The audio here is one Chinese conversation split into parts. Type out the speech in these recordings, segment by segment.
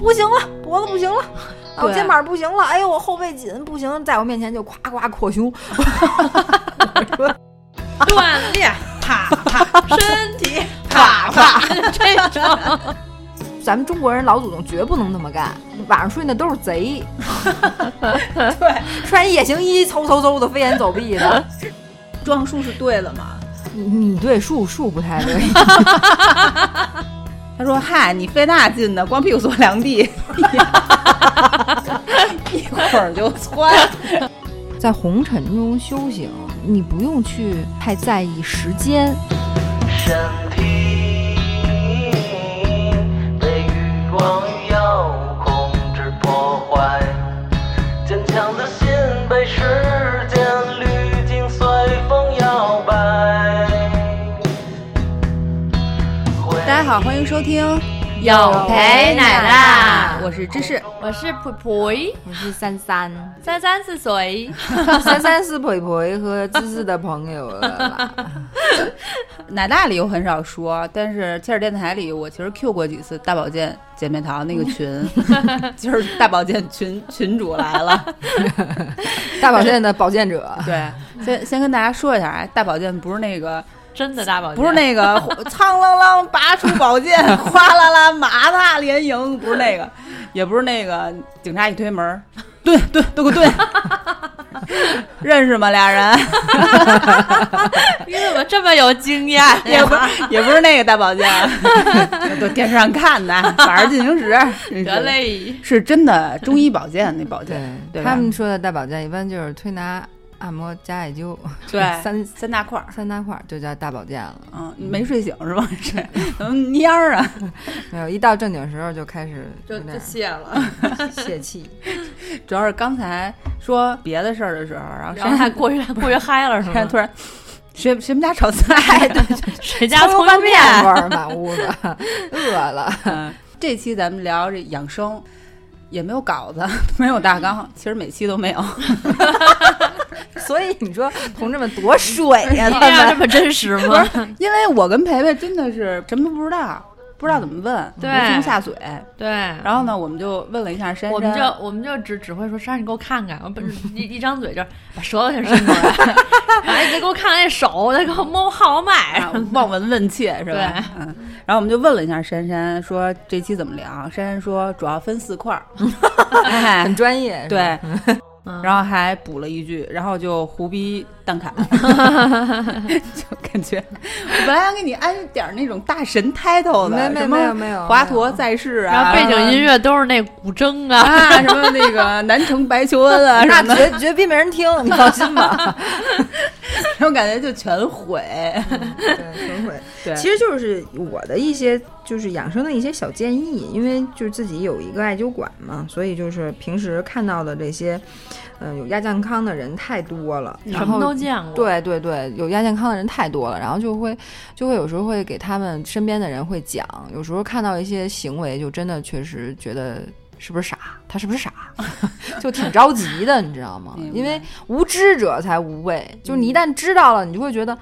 不行了，脖子不行了，啊，我肩膀不行了，哎呦，我后背紧，不行，在我面前就夸夸扩胸，锻炼，啪啪，身体啪啪，这种。咱们中国人老祖宗绝不能那么干，晚上睡那都是贼，对，穿夜行衣，嗖嗖嗖的飞檐走壁的。装束是对的吗。你你对树树不太对，他说：“嗨，你费那劲呢，光屁股坐凉地，一会儿就窜。在红尘中修行，你不用去太在意时间。身体被欲望遥控制破坏，坚强的大家好，欢迎收听有陪奶啦我是芝士。我是培培，我是三三，三三是谁？三三是培培和芝芝的朋友了啦。奶大里我很少说，但是切尔电台里我其实 Q 过几次大保健姐妹淘那个群，就是大保健群群主来了。大保健的保健者，对，先先跟大家说一下，哎，大保健不是那个，真的大宝剑，不是那个 苍啷啷拔出宝剑，哗啦啦马踏连营，不是那个，也不是那个警察一推门，蹲蹲都给我蹲，认识吗？俩人？你怎么这么有经验也不是也不是那个大宝剑，都电视上看的《法制进行时》，得嘞，是真的中医保健那宝剑，对吧？他们说的大宝剑一般就是推拿、按摩、加艾灸，对三三大块儿。三大块儿就叫大保健了。嗯，没睡醒是吧？是怎么蔫儿啊？没有，一到正经时候就开始就就泄了，泄气。主要是刚才说别的事儿的时候，然后然后还过于 过于嗨了是吗？突然，谁谁们家炒菜？对，谁家葱油拌面？味儿满屋子，饿了。嗯，这期咱们聊这养生，也没有稿子，没有大纲，其实每期都没有。所以你说同志们多水呀、他们。这么真实吗？因为我跟培培真的是什么都不知道，不知道怎么问，对。无从下嘴。对，然后呢，我们就问了一下珊珊，我们就我们就只只会说，珊珊你给我看看，我不是 一一张嘴就把舌头先伸过来，然 后你再给我看看那手，再给我摸摸号脉。啊，望闻问切是吧？嗯。然后我们就问了一下珊珊，说这期怎么聊？珊珊说主要分四块儿，哎。很，专业，对，嗯然后还补了一句，然后就胡逼蛋侃，就感觉我本来想给你安点儿那种大神 title 的，没没没有没有华佗在世啊，然后背景音乐都是那古筝啊，啊，什么那个 南城白求恩啊什那么，绝绝逼没人听，你放心吧。然后感觉就全毁。对，全毁。对，其实就是我的一些就是养生的一些小建议，因为就是自己有一个艾灸馆嘛，所以就是平时看到的这些，嗯、有亚健康的人太多了，然什么后都见过。对对对，有亚健康的人太多了，然后就会就会有时候会给他们身边的人会讲，有时候看到一些行为，就真的确实觉得是不是傻，他是不是傻，就挺着急的，你知道吗？因为无知者才无畏，就是你一旦知道了，你就会觉得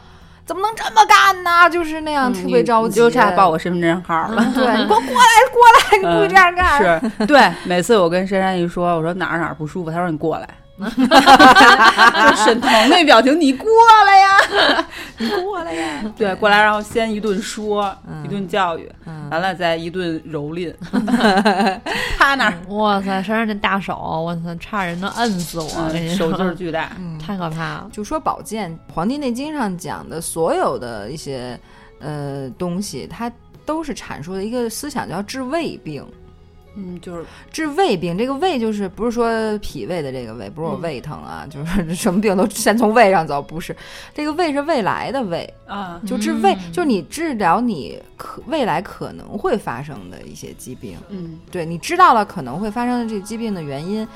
怎么能这么干呢？就是那样特别着急，就差报我身份证号了。对 你给我过来过来，你不许这样干。嗯是对，每次我跟珊珊一说，我说哪儿哪儿不舒服，他说你过来，就 沈腾那表情，你过来呀，你过来呀！对，过来，然后先一顿说，嗯一顿教育，嗯完了再一顿蹂躏，趴那儿哇塞，身上这大手，我操，差人能摁死我！手劲儿巨大，嗯太可怕了。就说保健，《黄帝内经》上讲的所有的一些呃东西，它都是阐述的一个思想，叫治胃病。嗯，就是治胃病，这个胃就是不是说脾胃的这个胃，不是我胃疼啊，就是 什么病都先从胃上走，不是，这个胃是未来的胃，啊，就治胃，嗯就是你治疗你可未来可能会发生的一些疾病，嗯对你知道了可能会发生的这个疾病的原因，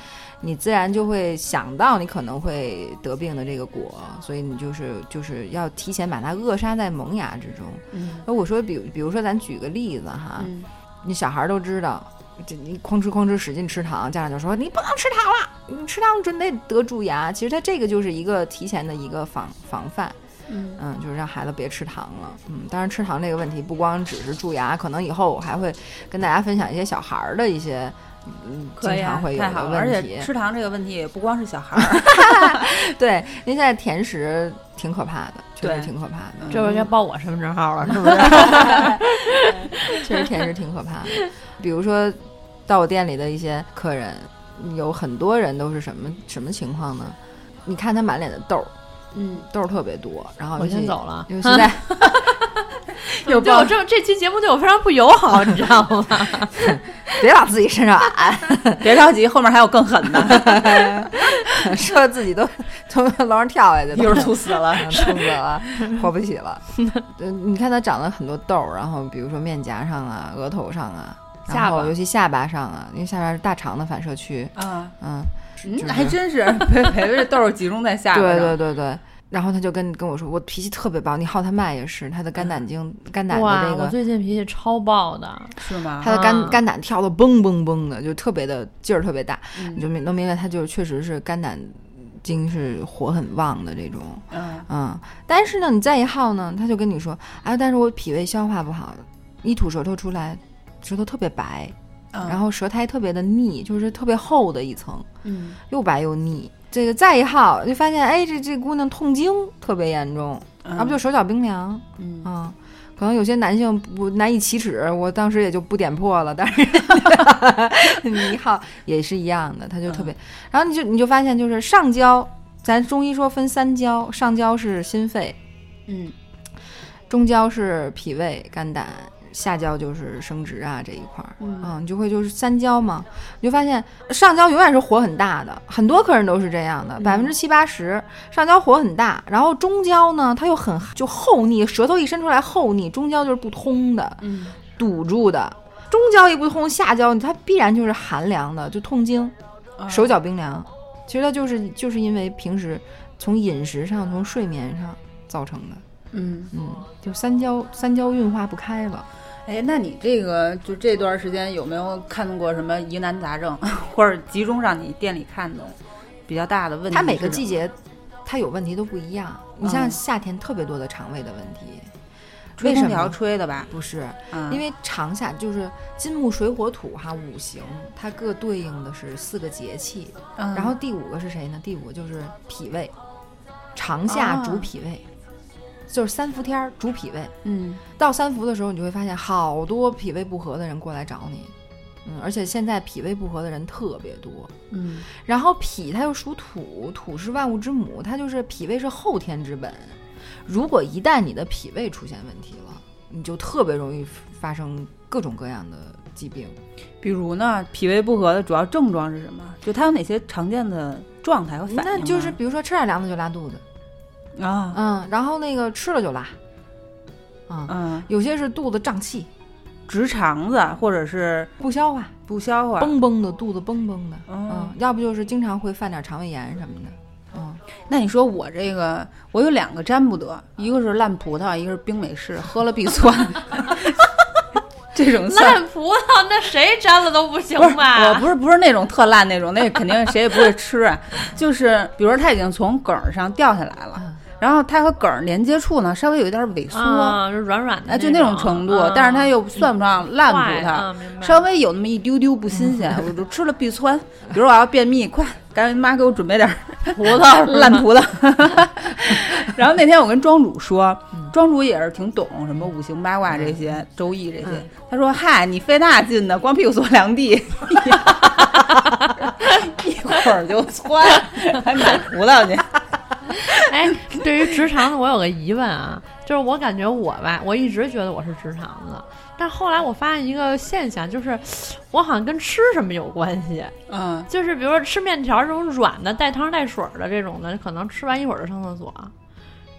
你自然就会想到你可能会得病的这个果，所以你就是就是要提前把它扼杀在萌芽之中。嗯那我说比比如说咱举个例子哈，嗯你小孩儿都知道。这你哐哧哐哧使劲吃糖，家长就说你不能吃糖了，你吃糖准得得蛀牙。其实他这个就是一个提前的一个防防范。嗯嗯，就是让孩子别吃糖了。嗯，当然吃糖这个问题不光只是蛀牙，可能以后我还会跟大家分享一些小孩儿的一些。嗯，经常会有的问题且。吃糖这个问题也不光是小孩儿，对，因为现在甜食挺可怕的，确实挺可怕的。这回该报我身份证号了，是不是？确实甜食挺可怕的。比如说，到我店里的一些客人，有很多人都是什么什么情况呢？你看他满脸的痘儿，嗯，痘儿特别多，然后我先走了。尤其在有对我这这期节目对我非常不友好，你知道吗？别往自己身上按，别着急，后面还有更狠的，说自己都从楼上跳下去，一会儿猝死了。嗯猝死了，活不起了。呃你看他长了很多痘儿，然后比如说面颊上啊、额头上啊，然下巴。后尤其下巴上啊，因为下巴是大肠的反射区，啊，嗯，嗯就是还真是培培培这痘儿集中在下巴对。对对对。然后他就跟跟我说，我脾气特别暴，你浩他脉也是，他的肝胆经、肝胆的那，个，我最近脾气超暴的，是吗？他的肝、啊肝胆跳的嘣嘣嘣的，就特别的劲儿特别大，嗯。你就明能明白他就是确实是肝胆经是火很旺的这种，嗯。嗯。但是呢，你再一耗呢，他就跟你说，哎，但是我脾胃消化不好，一吐舌头出来，舌头特别白，嗯，然后舌苔特别的腻，就是特别厚的一层，嗯又白又腻。这个再一耗，就发现哎，这这姑娘痛经特别严重，嗯，要不就手脚冰凉嗯啊、可能有些男性不难以启齿，我当时也就不点破了。但是 你好也是一样的，他就特别，然后你就你就发现就是上焦，咱中医说分三焦，上焦是心肺，嗯中焦是脾胃肝胆，下焦就是生殖啊这一块儿，嗯你就会就是三焦嘛，你就发现上焦永远是火很大的，很多客人都是这样的，百分之七八十上焦火很大，然后中焦呢它又很就厚腻，舌头一伸出来厚腻，中焦就是不通的，嗯堵住的。中焦一不通，下焦它必然就是寒凉的，就痛经，啊手脚冰凉。其实它就是就是因为平时从饮食上、从睡眠上造成的。嗯，嗯，就三焦三焦运化不开了。哎，那你这个就这段时间有没有看过什么疑难杂症，或者集中让你店里看的比较大的问题？它每个季节它有问题都不一样。你像嗯夏天特别多的肠胃的问题，吹空调？吹的吧？不是，嗯，因为长夏就是金木水火土哈五行，它各对应的是四个节气。嗯然后第五个是谁呢？第五个就是脾胃，长夏啊主脾胃，就是三伏天儿主脾胃。嗯到三伏的时候，你就会发现好多脾胃不和的人过来找你，嗯，而且现在脾胃不和的人特别多。嗯然后脾它又属土，土是万物之母，它就是脾胃是后天之本。如果一旦你的脾胃出现问题了，你就特别容易发生各种各样的疾病。比如呢，脾胃不和的主要症状是什么？就它有哪些常见的状态和反应啊？那就是比如说吃点凉的就拉肚子，啊，嗯，然后那个吃了就拉，啊、嗯，有些是肚子胀气。直肠子或者是不消化，不消化，嘣嘣的肚子嘣嘣的，嗯嗯，要不就是经常会犯点肠胃炎什么的，嗯，那你说我这个，我有两个沾不得，一个是烂葡萄，一个是冰美式，喝了必酸。这种烂葡萄那谁沾了都不行吧？我不是不是那种特烂那种，那肯定谁也不会吃。啊。就是比如说它已经从梗儿上掉下来了，嗯然后它和梗儿连接处呢稍微有一点萎缩，啊，软软的哎，就那种程度，但是它又算不上烂葡萄，啊、稍微有那么一丢丢不新鲜，我就吃了必窜。比如我要便秘，快赶紧妈给我准备点儿葡萄 烂葡萄。然后那天我跟庄主说，庄主也是挺懂什么五行八卦这些、周易这些。嗯他说：“嗨，你费那劲呢，光屁股坐凉地，一会儿就窜，还买葡萄去。哎，对于直肠子，我有个疑问啊，就是我感觉我吧，我一直觉得我是直肠子，但后来我发现一个现象，就是我好像跟吃什么有关系。嗯，就是比如说吃面条这种软的带汤带水的这种的，可能吃完一会儿就上厕所。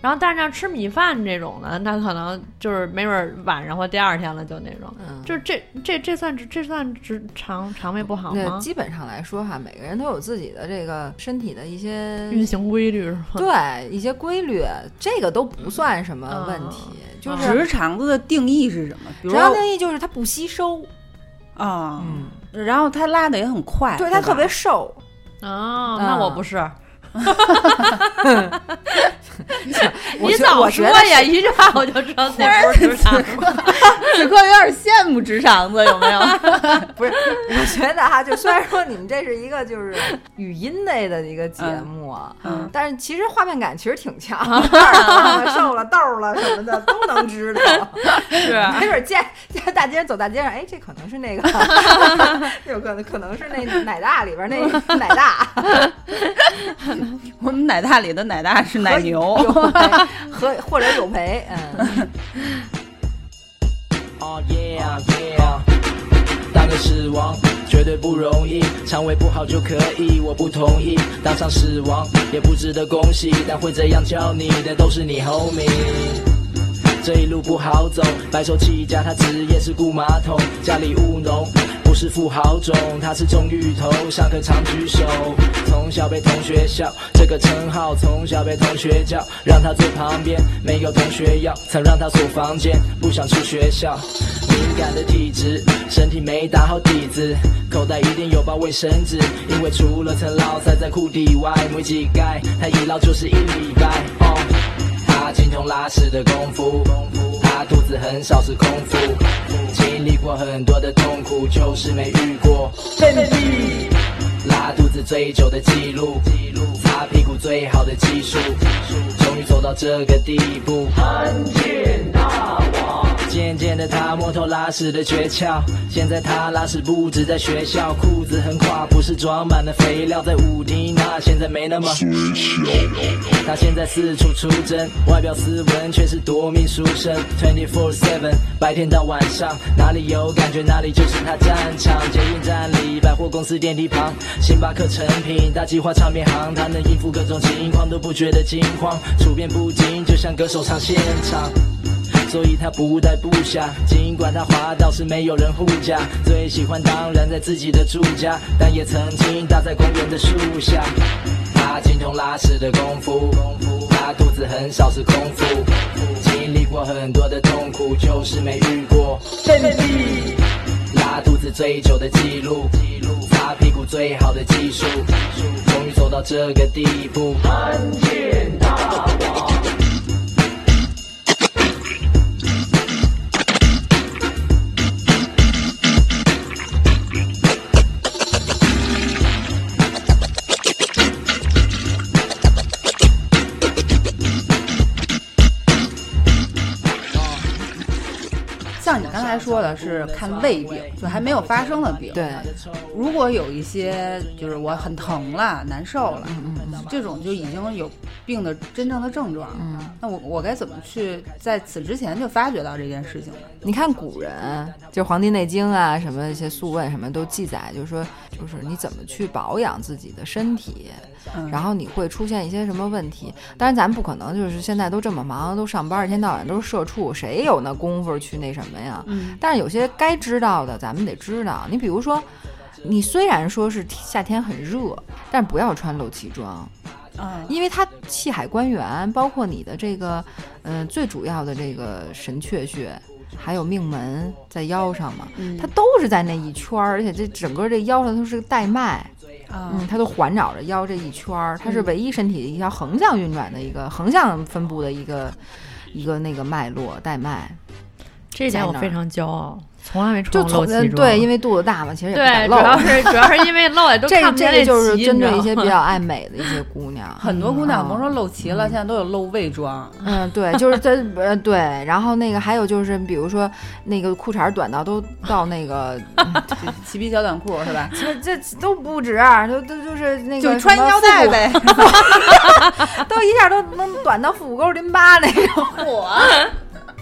然后，但是像吃米饭这种的，那可能就是没准儿晚上或第二天了，就那种。嗯就是这这这算这算直肠肠胃不好那吗？基本上来说哈，每个人都有自己的这个身体的一些运行规律是吗？对一些规律，这个都不算什么问题，就是直肠子的定义是什么？比如主要说定义就是它不吸收，啊，嗯，然后它拉的也很快，对它特别瘦，哦，那我不是。我觉你早说我觉得呀！一句话我就知道那不是职场。此刻有点羡慕直肠子，有没有？不是，我觉得哈，就虽然说你们这是一个就是语音类的一个节目啊，嗯但是其实画面感其实挺强，胖了、瘦了、痘儿了什么的都能知道。是啊没准见见大街上走大街上，哎，这可能是那个，有可能可能是那奶大里边那奶大我们奶大里的奶大是奶牛，和或者有陪，嗯。Oh yeah yeah，当个死亡绝对不容易，肠胃不好就可以，我不同意，当上死亡也不值得恭喜，但会这样叫你的都是你 homie。这一路不好走，白手起家，他职业是雇马桶，家里务农，不是富豪种，他是种芋头，上课常举手，从小被同学笑，这个称号从小被同学叫，让他坐旁边，没有同学要，曾让他锁房间，不想去学校，敏感的体质，身体没打好底子，口袋一定有包卫生纸，因为除了层捞塞在裤底外，没几盖，他一捞就是一礼拜。用拉屎的功夫，他肚子很少是空腹，经历过很多的痛苦，就是没遇过。拉肚子最久的记录，擦屁股最好的技术，终于走到这个地步。渐渐的，他摸透拉屎的诀窍。现在他拉屎不止在学校，裤子很垮，不是装满了肥料，在舞厅那现在没那么他现在四处出征，外表斯文，却是夺命书生。Twenty four seven，白天到晚上，哪里有感觉哪里就是他战场。捷运站里，百货公司电梯旁，星巴克成品，大计划唱片行，他能应付各种情况，都不觉得惊慌，处变不惊，就像歌手唱现场。所以他不带部下，尽管他滑倒是没有人护驾，最喜欢当然在自己的住家，但也曾经搭在公园的树下。他精通拉屎的功夫，他肚子很少是空腹，经历过很多的痛苦，就是没遇过。拉肚子最久的记录，擦屁股最好的技术，终于走到这个地步。像说的是看胃病，就还没有发生的病。对，如果有一些就是我很疼了、难受了，嗯这种就已经有病的真正的症状。嗯，那我我该怎么去在此之前就发觉到这件事情呢？你看古人，就《黄帝内经》啊，什么一些素问什么都记载，就是说，就是你怎么去保养自己的身体，嗯然后你会出现一些什么问题。当然，咱们不可能就是现在都这么忙，都上班，一天到晚都是社畜，谁有那功夫去那什么呀？嗯但是有些该知道的，咱们得知道。你比如说，你虽然说是夏天很热，但不要穿露脐装。啊因为它气海关元，包括你的这个，嗯、最主要的这个神阙穴，还有命门在腰上嘛，嗯它都是在那一圈儿，而且这整个这腰上都是个带脉，啊嗯，它都环绕着腰这一圈儿，它是唯一身体一条横向运转的一个横向分布的一个一个那个脉络带脉，这一点我非常骄傲，从来没就穿过从露脐装。对，因为肚子大嘛，其实也不敢对，主露。要是主要是因为 露也都这看不这个就是针对一些比较爱美的一些姑娘，很多姑娘嗯甭说露脐了，现在都有露胃装。嗯，对，就是在呃对，然后那个还有就是，比如说那个裤衩短到都到那个，嗯 齐皮小短裤是吧？这这都不止，啊都都就是那个就穿腰带腹呗。股，都一下都能短到腹股沟淋巴那种，我，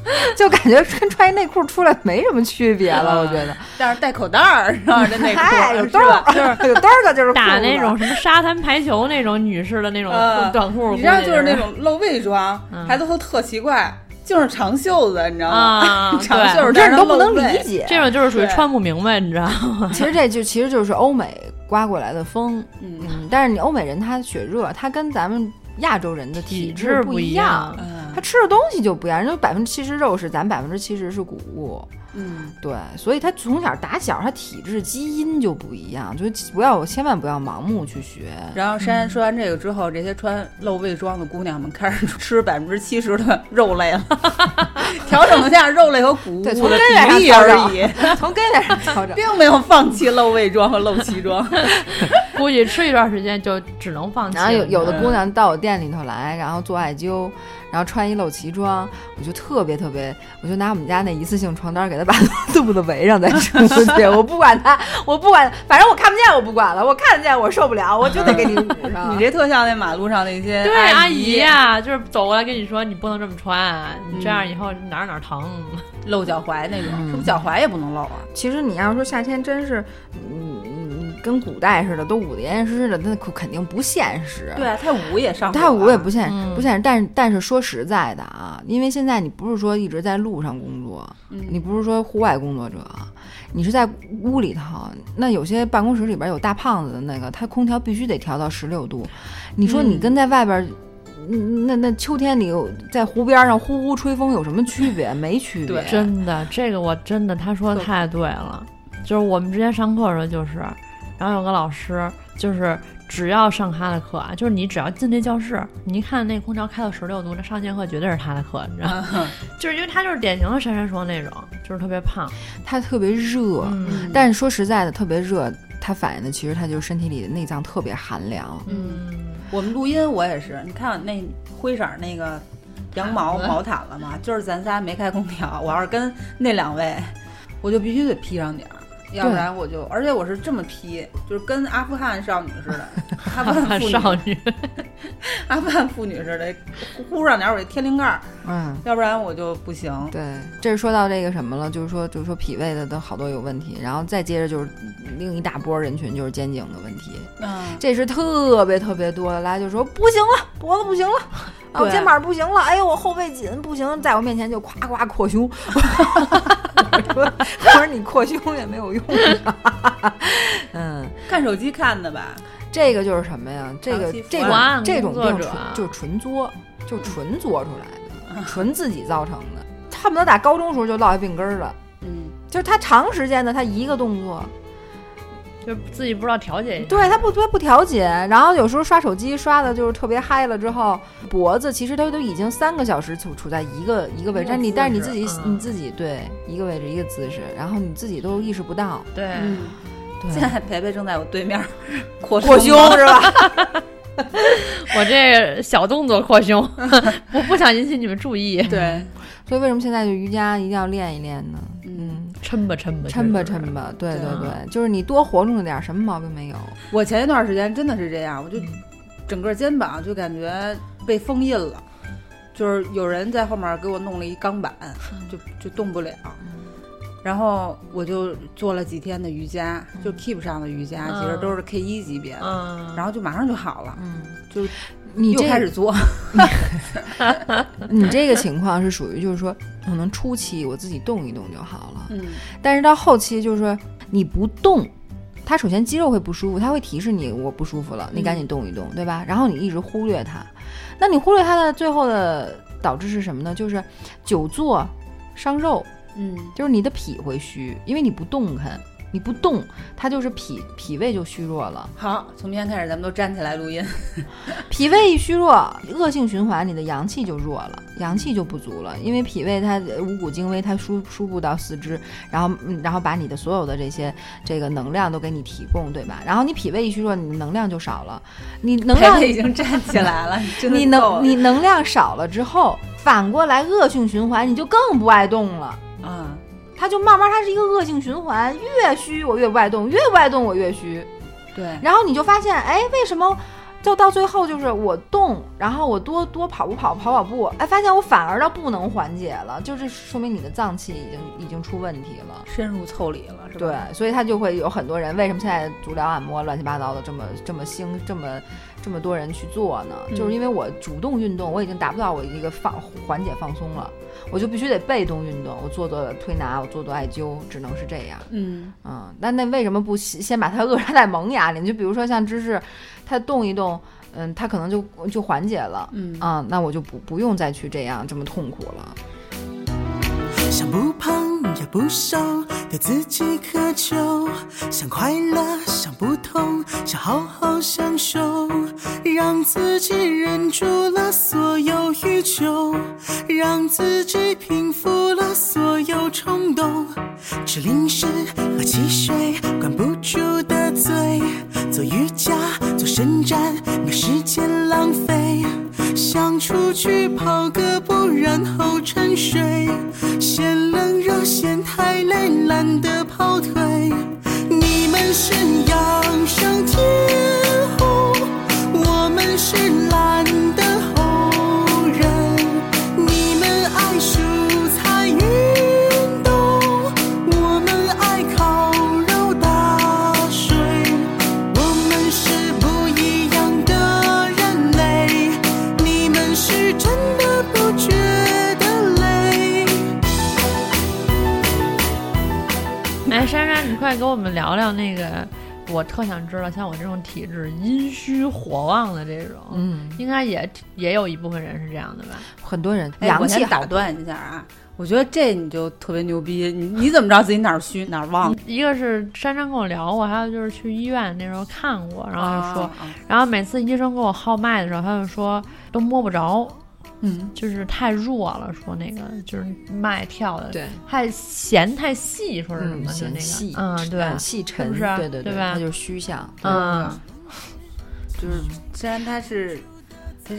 就感觉跟穿一内裤出来没什么区别了，我觉得。但是带口袋儿，是吧？这内裤嗨，有是兜吧？儿，就是有兜儿的，就是打那种什么沙滩排球那种女士的那种嗯短裤，你知道就是那种露背装，孩子都特奇怪，就是长袖子，你知道吗？啊，长袖子这你都不能理解。这种就是属于穿不明白，你知道吗？其实这就其实就是欧美刮过来的风，嗯嗯，但是你欧美人他血热，他跟咱们亚洲人的体质不一样。嗯他吃的东西就不一样，人家百分之七十肉是，咱百分之七十是谷物，嗯，对，所以他从小打小他体质基因就不一样，就不要千万不要盲目去学。然后珊珊说完这个之后，这些穿露胃装的姑娘们开始吃百分之七十的肉类了，调整一下肉类和谷物的 从根源上比例调整而已，从根源上调整。并没有放弃露胃装和露脐装。估计吃一段时间就只能放弃。然后有有的嗯姑娘到我店里头来，然后做艾灸，然后穿一露脐装，我就特别特别，我就拿我们家那一次性床单给她把肚子围上再出去，我不管她，我不管，反正我看不见我不管了，我看得见我受不了，我就得给你 捂上。你这特像那马路上那些对阿阿姨呀、就是走过来跟你说你不能这么穿，你这样以后哪儿哪儿疼。露脚踝那种，嗯是不是脚踝也不能露啊？其实你要说夏天真是，嗯嗯，跟古代似的，都捂得严严实实的，那可肯定不现实。对啊，太捂也上。太捂也不现嗯不现实，但是但是说实在的啊，因为现在你不是说一直在路上工作，嗯你不是说户外工作者，你是在屋里头，那有些办公室里边有大胖子的那个，他空调必须得调到十六度，你说你嗯跟在外边。嗯那那秋天里在湖边上呼呼吹风有什么区别？没区别。真的，这个我真的，他说的太对了。就是我们之前上课的时候，就是，然后有个老师，就是只要上他的课啊，就是你只要进这教室，你一看那空调开到十六度，那上节课绝对是他的课，你知道吗？嗯 就是因为他就是典型的珊珊说那种，就是特别胖。他特别热，嗯但是说实在的，特别热，他反映的其实他就是身体里的内脏特别寒凉。嗯，我们录音我也是，你看那灰色儿那个羊毛毛毯了吗？就是咱仨没开空调，我要是跟那两位，我就必须得披上点儿。要不然我就，而且我是这么批，就是跟阿富汗少女似的，阿富 汗妇女，少女，阿富汗妇女似的，呼上点儿我这天灵盖儿，嗯，要不然我就不行。对，这是说到这个什么了，就是说，就是说脾胃的都好多有问题，然后再接着就是另一大波人群就是肩颈的问题，嗯，这是特别特别多的，来就说不行了，脖子不行了，啊，我肩膀不行了，哎呦，我后背紧不行，在我面前就夸夸扩胸，我说我说你扩胸也没有用啊，嗯。看手机看的吧，这个就是什么呀？这个这案种这种病纯就是纯作，就纯作出来的，纯自己造成的。恨不得打高中时候就落下病根儿了，嗯，就是他长时间的他一个动作，就自己不知道调节一下。对他不他不调节，然后有时候刷手机刷的就是特别嗨了之后，脖子其实他都已经三个小时处处在一个一个位置，但你但是你自己嗯。你自己对一个位置一个姿势，然后你自己都意识不到，对，嗯，对。现在培培正在我对面儿扩 扩胸胸是吧？我这小动作扩胸，我不想引起你们注意。对，所以为什么现在就瑜伽一定要练一练呢？嗯，抻吧抻吧，抻吧抻吧，对对对对，就是你多活动着点儿，什么毛病没有。我前一段时间真的是这样，我就整个肩膀就感觉被封印了，就是有人在后面给我弄了一钢板，就就动不了。然后我就做了几天的瑜伽，就 Keep 上的瑜伽，嗯其实都是 K 一级别的，嗯，然后就马上就好了，嗯，就又你又开始做。你这个情况是属于就是说，可能初期我自己动一动就好了，嗯。但是到后期就是说你不动，它首先肌肉会不舒服，它会提示你我不舒服了，你赶紧动一动，对吧？然后你一直忽略它，那你忽略它的最后的导致是什么呢？就是久坐伤肉，嗯。就是你的脾会虚，因为你不动弹，你不动，它就是脾脾胃就虚弱了。好，从明天开始咱们都站起来录音。脾胃一虚弱，恶性循环，你的阳气就弱了，阳气就不足了。因为脾胃它呃五谷精微，它输输布到四肢，然后嗯然后把你的所有的这些这个能量都给你提供，对吧？然后你脾胃一虚弱，你能量就少了，你能量已经站起来了，你能你能量少了之后，反过来恶性循环，你就更不爱动了。啊，它就慢慢，它是一个恶性循环，越虚我越不爱动，越不爱动我越虚。对，然后你就发现，哎，为什么就到最后就是我动，然后我多多跑步跑跑跑步，哎，发现我反而倒不能缓解了，就是说明你的脏器已经已经出问题了。深入腠理了，是吧？对，所以他就会有很多人，为什么现在足疗按摩乱七八糟的这么这么兴，这么这么多人去做呢？嗯就是因为我主动运动，我已经达不到我一个放缓解放松了，我就必须得被动运动，我做做推拿，我做做艾灸，只能是这样。嗯，嗯，那那为什么不先先把它扼杀在萌芽里？你就比如说像芝士，它动一动，嗯，它可能就就缓解了。嗯啊，那我就不不用再去这样这么痛苦了。想不胖也不熟，对自己苛求，想快乐，想不同，想好好享受，让自己忍住了所有欲求，让自己平复了所有冲动，吃零食喝汽水，管不住的嘴，做瑜伽做伸展，没时间浪费。想出去跑个步，然后沉睡。嫌冷热，嫌太累，懒得跑腿。你们是阳上天后，我们是你快给我们聊聊那个，我特想知道，像我这种体质阴虚火旺的这种，嗯，应该也也有一部分人是这样的吧？很多人哎我阳气好先打断一下啊，我觉得这你就特别牛逼，你你怎么知道自己哪儿虚哪儿旺？一个是珊珊跟我聊过，还有就是去医院那时候看过，然后就说，然后每次医生给我号脉的时候，他就说都摸不着，嗯，就是太弱了，说那个就是脉跳的对，太弦太细，说是什嗯，么？就那嫌细，个，嗯，对，很细沉，是不是对对对吧它就是虚像，嗯，就是虽然他是，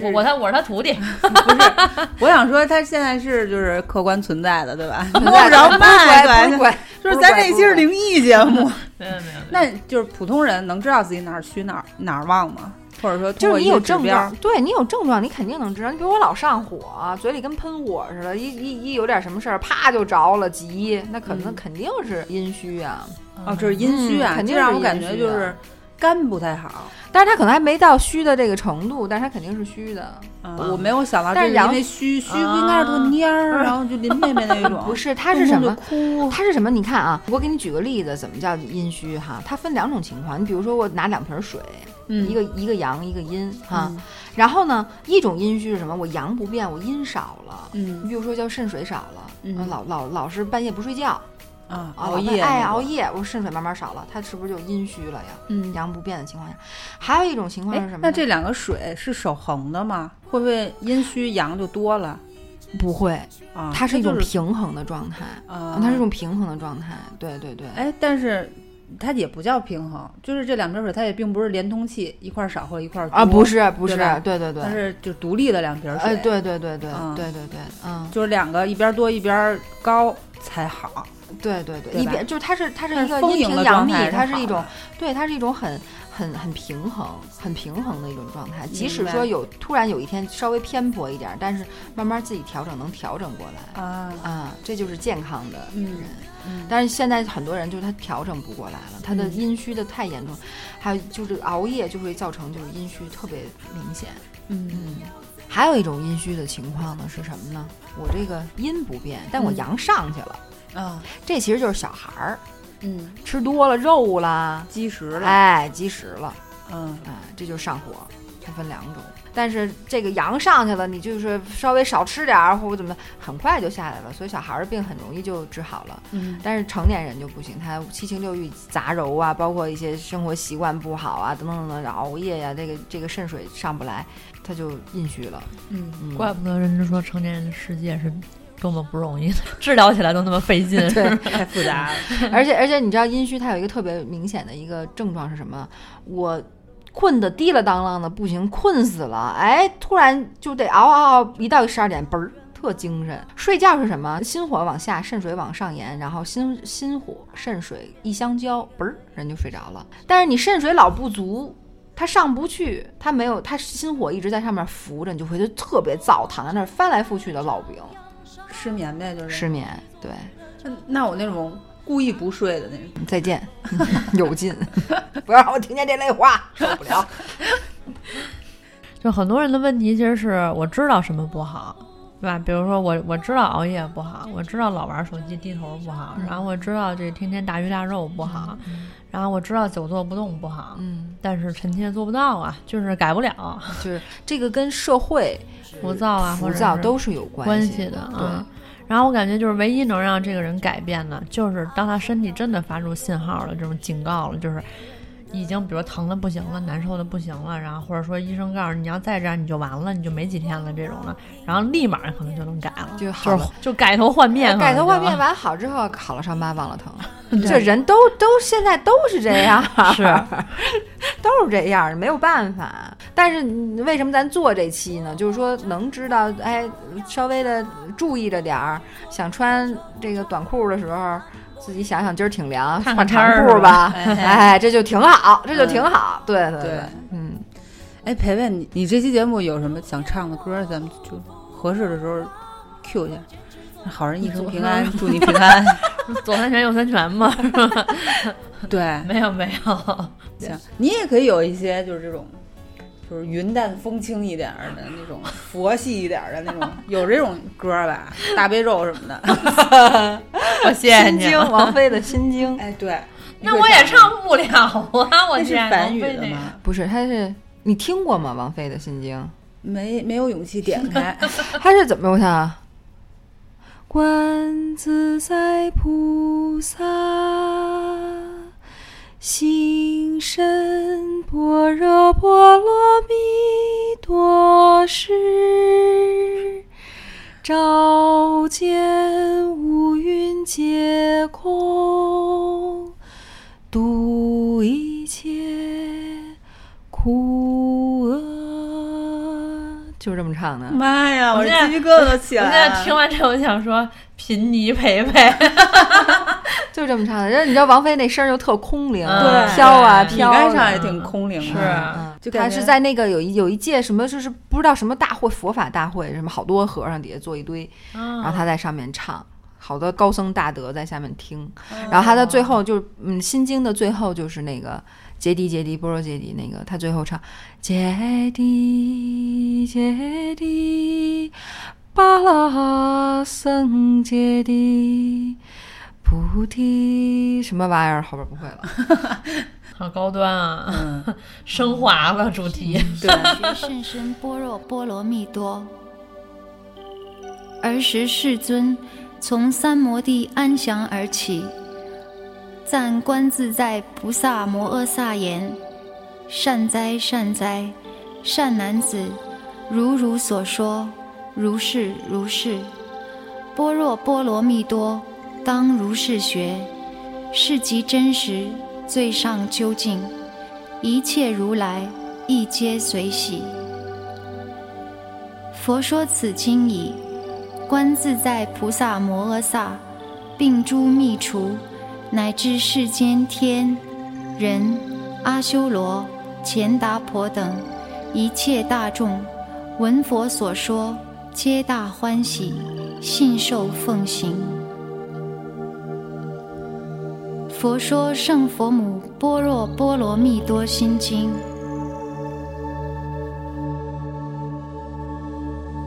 我我他我是他徒弟，不是我想说他现在是就是客观存在的，对吧？存摸不着脉，对，是，就是咱这期是灵异节目，没有没有，那就是普通人能知道自己哪儿虚哪儿哪儿旺吗？或者说就是你有症状，对你有症状，你肯定能知道。你比如我老上火，嘴里跟喷火似的，一一一有点什么事儿，啪就着了，急，那可能嗯肯定是阴虚啊。哦，这是阴虚啊，嗯肯定让我感觉就是肝不太好。但是他可能还没到虚的这个程度，但是他肯定是虚的。嗯我没有想到，但是因为虚虚不应该是特蔫儿，然后就林妹妹那种，不是，它是什么？哭？它是什么？你看啊，我给你举个例子，怎么叫阴虚哈？它分两种情况。你比如说，我拿两瓶水，嗯一个一个阳，一个阴哈。嗯然后呢，一种阴虚是什么？我阳不变，我阴少了。嗯你嗯比如说叫肾水少了，嗯老老老是半夜不睡觉，啊，啊熬夜，爱熬夜，我肾水慢慢少了，它是不是就阴虚了呀？嗯。阳不变的情况下，还有一种情况是什么，那这两个水是守恒的吗？会不会阴虚阳就多了不会，啊？它是一种平衡的状态，啊，它是一种平衡的状态。对对对，哎，但是它也不叫平衡，就是这两瓶水它也并不是连通器，一块儿少或者一块儿啊，不，是不是对，对对对它，是就独立的两瓶水，哎，，对对对对嗯对对对，嗯，就是两个一边多一边高才好。对对对，对一边就是它是它是一个阴平阳密，它是一种对，它是一种很很很平衡、很平衡的一种状态。即使说有突然有一天稍微偏颇一点儿，但是慢慢自己调整，能调整过来啊，啊，这就是健康的。嗯但是现在很多人就是他调整不过来了，他的嗯。阴虚的太严重，还有就是熬夜就会造成就是阴虚特别明显。嗯。嗯，还有一种阴虚的情况呢是什么呢？我这个阴不变，但我嗯阳上去了，啊这其实就是小孩儿。嗯，吃多了肉啦，积食了，哎，积食了，嗯。哎，这就是上火，它分两种。但是这个阳上去了，你就是稍微少吃点儿或者怎么的，很快就下来了。所以小孩儿的病很容易就治好了。嗯但是成年人就不行，他七情六欲杂糅啊，包括一些生活习惯不好啊，等等等等，然后熬夜呀、这个这个肾水上不来，他就阴虚了。嗯嗯，怪不得人家说成年人的世界是多么不容易，治疗起来都那么费劲。对，太 复杂了，而且而且你知道阴虚它有一个特别明显的一个症状是什么？我困得滴了当啷的不行，困死了，哎，突然就得嗷嗷嗷，一到十二点嘣儿。特精神，睡觉是什么？心火往下，肾水往上延，然后心心火、肾水一相交，嘣儿人就睡着了。但是你肾水老不足，它上不去，它没有，它心火一直在上面浮着，你就会就特别燥，躺在那儿翻来覆去的落病，失眠呗，就是失眠。对，那那我那种故意不睡的那种，再见，有劲，不要让我听见这类话，受不了。就很多人的问题其实是我知道什么不好，对吧？比如说我我知道熬夜不好，我知道老玩手机低头不好，然后我知道这天天大鱼大肉不好，然后我知道久坐不动不好，嗯，但是臣妾做不到啊，就是改不了，就是这个跟社会浮躁啊浮躁都是有关系的啊。然后我感觉就是唯一能让这个人改变的，就是当他身体真的发出信号了，这种警告了，就是已经比如疼的不行了，难受的不行了，然后或者说医生告诉你你要再这样你就完了，你就没几天了这种的，然后立马可能就能改了，就好了就改头换面，改头换面完好之后，好了伤疤忘了疼，这人都都现在都是这样，是都是这样，没有办法。但是为什么咱做这期呢？就是说能知道，哎，稍微的注意着点儿，想穿这个短裤的时候。自己想想，今儿挺凉，看换长看天儿是吧裤吧，哎哎，这就挺好，这就挺好。对对对嗯，哎，培培，你你这期节目有什么想唱的歌？咱们就合适的时候 Q 一下。好人一生平安，祝你 平安。左三拳右三拳嘛，是吧？对，没有没有，行，你也可以有一些就是这种，就是云淡风轻一点儿的那种，佛系一点儿的那种，有这种歌儿吧，大悲咒什么的。我谢谢心经，你。王菲的心经，哎，对，那我也唱不了啊，我那是天梵语的吗？不是，他是你听过吗？王菲的心经。没没有勇气点开。他是怎么？我想啊，观自在菩萨行深般若波罗蜜多时，照见五蕴皆空，度一切苦厄，就是这么唱的。妈呀，我我现在这鸡皮疙瘩都起我现来了。在听完这，我想说，贫尼陪陪，就这么唱的。然后你知道王菲那声儿就特空灵，对飘啊你你飘的。该唱也挺空灵的。是嗯就他是在那个有一有一届什么，就是不知道什么大会，佛法大会，什么好多和尚底下坐一堆，然后他在上面唱，好多高僧大德在下面听，然后他的最后就是嗯，心经的最后就是那个揭谛揭谛波罗揭谛那个，他最后唱揭谛揭谛巴拉僧揭谛菩提什么玩意儿，后边不会了。好高端啊，嗯，升华了主题。对，学甚深般若波罗蜜多。儿时世尊从三摩地安详而起，赞观自在菩萨摩诃萨言：“善哉善哉，善男子，如汝所说，如是如是。般若波罗蜜多，当如是学，是即真实，最上究竟。一切如来亦皆随喜。佛说此经已，观自在菩萨摩诃萨，并诸密除，乃至世间天、人、阿修罗、乾达婆等一切大众，闻佛所说，皆大欢喜，信受奉行。佛说圣佛母般若波罗蜜多心经。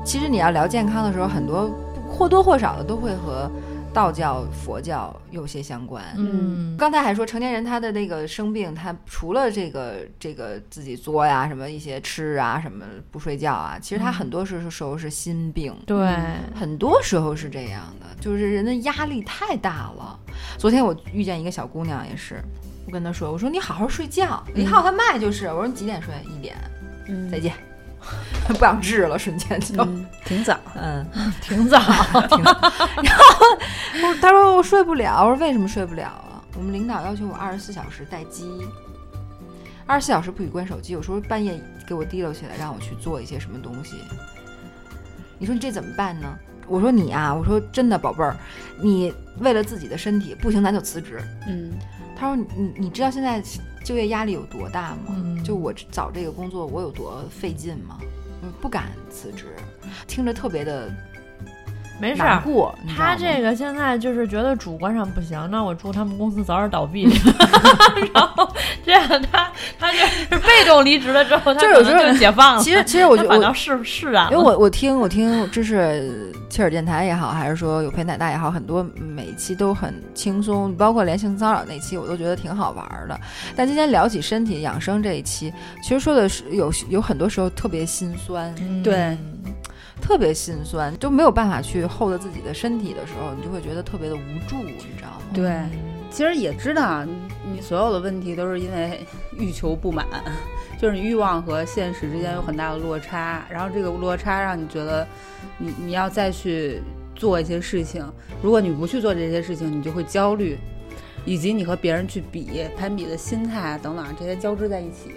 其实你要聊健康的时候，很多或多或少的都会和道教、佛教有些相关。嗯，刚才还说成年人他的那个生病，他除了这个这个自己作呀，什么一些吃啊，什么不睡觉啊，其实他很多时候时候是心病。对，很多时候是这样的，就是人的压力太大了。昨天我遇见一个小姑娘，也是，我跟她说，我说你好好睡觉，一看我她卖就是，我说你几点睡？一点，嗯再见，不想治了，瞬间就，嗯，挺早。嗯，挺早。挺早然后我她说我睡不了，我说为什么睡不了啊？我们领导要求我二十四小时待机，二十四小时不许关手机，有时候半夜给我提溜起来，让我去做一些什么东西。你说你这怎么办呢？我说你啊，我说真的宝贝儿，你为了自己的身体不行，咱就辞职。嗯，他说你你知道现在就业压力有多大吗？嗯就我找这个工作我有多费劲吗？嗯不敢辞职，听着特别的没事儿。难过。他这个现在就是觉得主观上不行，那我祝他们公司早点倒闭，然后这样他他就是被动离职了之后，他就有时候就解放了。其实其实我就我他反倒释释然了，因为我我听我听就是切尔电台也好，还是说有陪奶大也好，很多每一期都很轻松，包括连性骚扰那期我都觉得挺好玩儿的。但今天聊起身体养生这一期，其实说的是有有很多时候特别心酸，嗯对特别心酸，就没有办法去 hold 自己的身体的时候，你就会觉得特别的无助，你知道吗？对，其实也知道你所有的问题都是因为欲求不满，就是欲望和现实之间有很大的落差，然后这个落差让你觉得你你要再去做一些事情，如果你不去做这些事情，你就会焦虑，以及你和别人去比、攀比的心态等等这些交织在一起。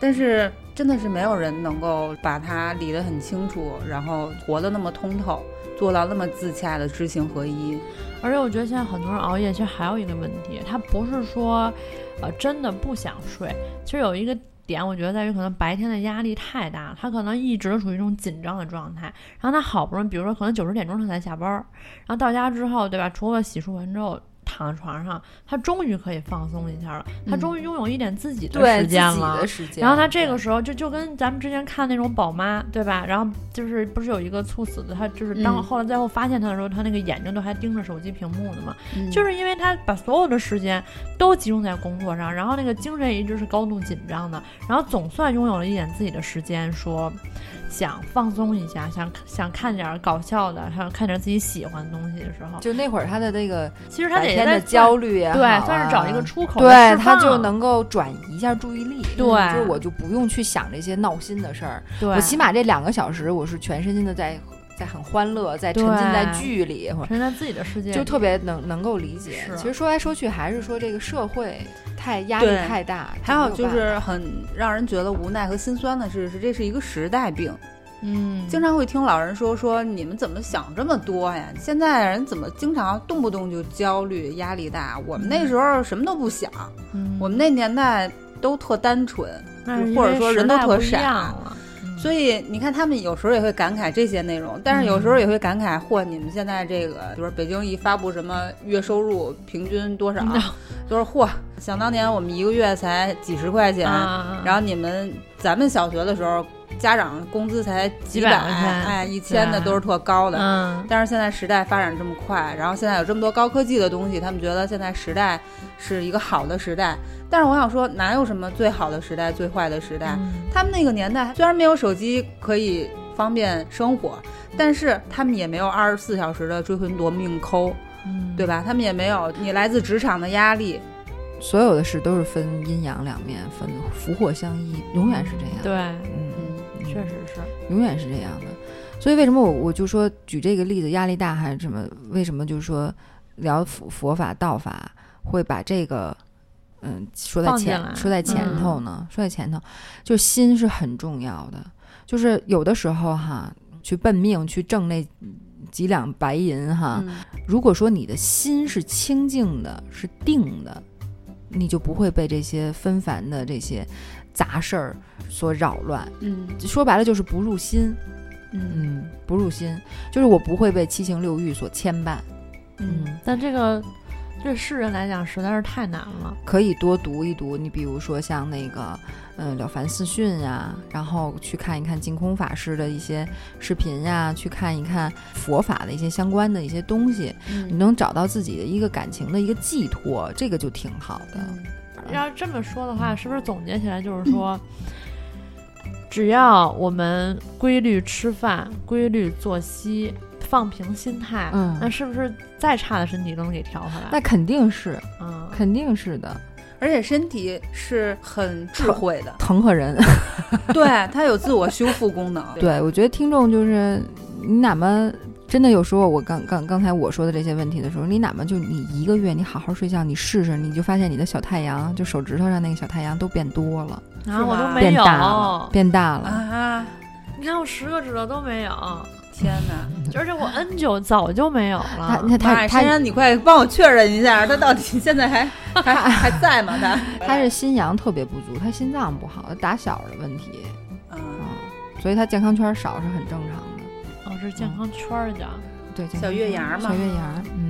但是真的是没有人能够把它理得很清楚，然后活得那么通透，做到那么自洽的知行合一。而且我觉得现在很多人熬夜，其实还有一个问题，他不是说，呃，真的不想睡。其实有一个点，我觉得在于可能白天的压力太大，他可能一直处于一种紧张的状态。然后他好不容易，比如说可能九十点钟他才下班，然后到家之后，对吧？除了洗漱完之后。躺在床上，他终于可以放松一下了，他终于拥有一点自己的时间自己了。的时间，然后他这个时候就就跟咱们之前看那种宝妈，对吧？然后就是不是有一个猝死的，他就是当嗯后来最后发现他的时候，他那个眼睛都还盯着手机屏幕的嘛，嗯就是因为他把所有的时间都集中在工作上，然后那个精神一直是高度紧张的，然后总算拥有了一点自己的时间，说想放松一下，想想看点儿搞笑的，想看点儿自己喜欢的东西的时候，就那会儿他的那个其实他每天的焦虑也好对，啊算是找一个出口，对他就。能够转移一下注意力，对。就是我就不用去想这些闹心的事儿，对，我起码这两个小时我是全身心的在在很欢乐，在沉浸在剧里，或者沉在自己的世界里，就特别能能够理解。其实说来说去还是说这个社会太压力太大，还有就是很让人觉得无奈和心酸的是，是这是一个时代病。嗯，经常会听老人说说你们怎么想这么多呀？现在人怎么经常动不动就焦虑、压力大？我们那时候什么都不想，嗯我们那年代都特单纯，或者说人都特代不一样傻了。所以你看他们有时候也会感慨这些内容，但是有时候也会感慨，嚯，你们现在这个，就是北京一发布什么月收入平均多少，就是嚯，想当年我们一个月才几十块钱，啊，然后你们咱们小学的时候，家长工资才几几百哎，一千的都是特高的。嗯，但是现在时代发展这么快，然后现在有这么多高科技的东西，他们觉得现在时代是一个好的时代。但是我想说，哪有什么最好的时代、最坏的时代？嗯他们那个年代虽然没有手机可以方便生活，但是他们也没有二十四小时的追魂夺命抠，嗯对吧？他们也没有你来自职场的压力。所有的事都是分阴阳两面，分福祸相依，永远是这样。对，嗯，嗯，确实是，永远是这样的。所以为什么我我就说举这个例子压力大还是什么？为什么就是说聊佛佛法道法会把这个嗯说在前说在前嗯头呢？说在前头，就心是很重要的。就是有的时候哈，去奔命去挣那几两白银哈，嗯如果说你的心是清净的，是定的，你就不会被这些纷繁的这些杂事儿所扰乱。嗯说白了就是不入心，嗯嗯，不入心，就是我不会被七情六欲所牵绊。嗯，但这个对世人来讲实在是太难了。可以多读一读，你比如说像那个，嗯，了凡四训呀，然后去看一看净空法师的一些视频呀，去看一看佛法的一些相关的一些东西，你嗯能找到自己的一个感情的一个寄托，这个就挺好的。要这么说的话，是不是总结起来就是说，只要我们规律吃饭、规律作息、放平心态，嗯那是不是再差的身体都能给调回来？那肯定是，嗯，肯定是的，而且身体是很智慧的，疼和人。对，它有自我修复功能。对，我觉得听众就是你哪怕真的有时候我刚刚刚才我说的这些问题的时候，你哪怕就你一个月你好好睡觉，你试试，你就发现你的小太阳，就手指头上那个小太阳都变多了，然后我都没有，变大了，变大了。啊！你看我十个指头都没有，天哪！而 且我 N 九早就没有了。他他他你快帮我确认一下，他到底现在还 还还在吗？他 他是心阳特别不足，他心脏不好，他打小的问题，嗯，嗯，所以他健康圈少是很正常的。哦，是健康圈儿的，对，小月圈牙嘛小月牙，嗯。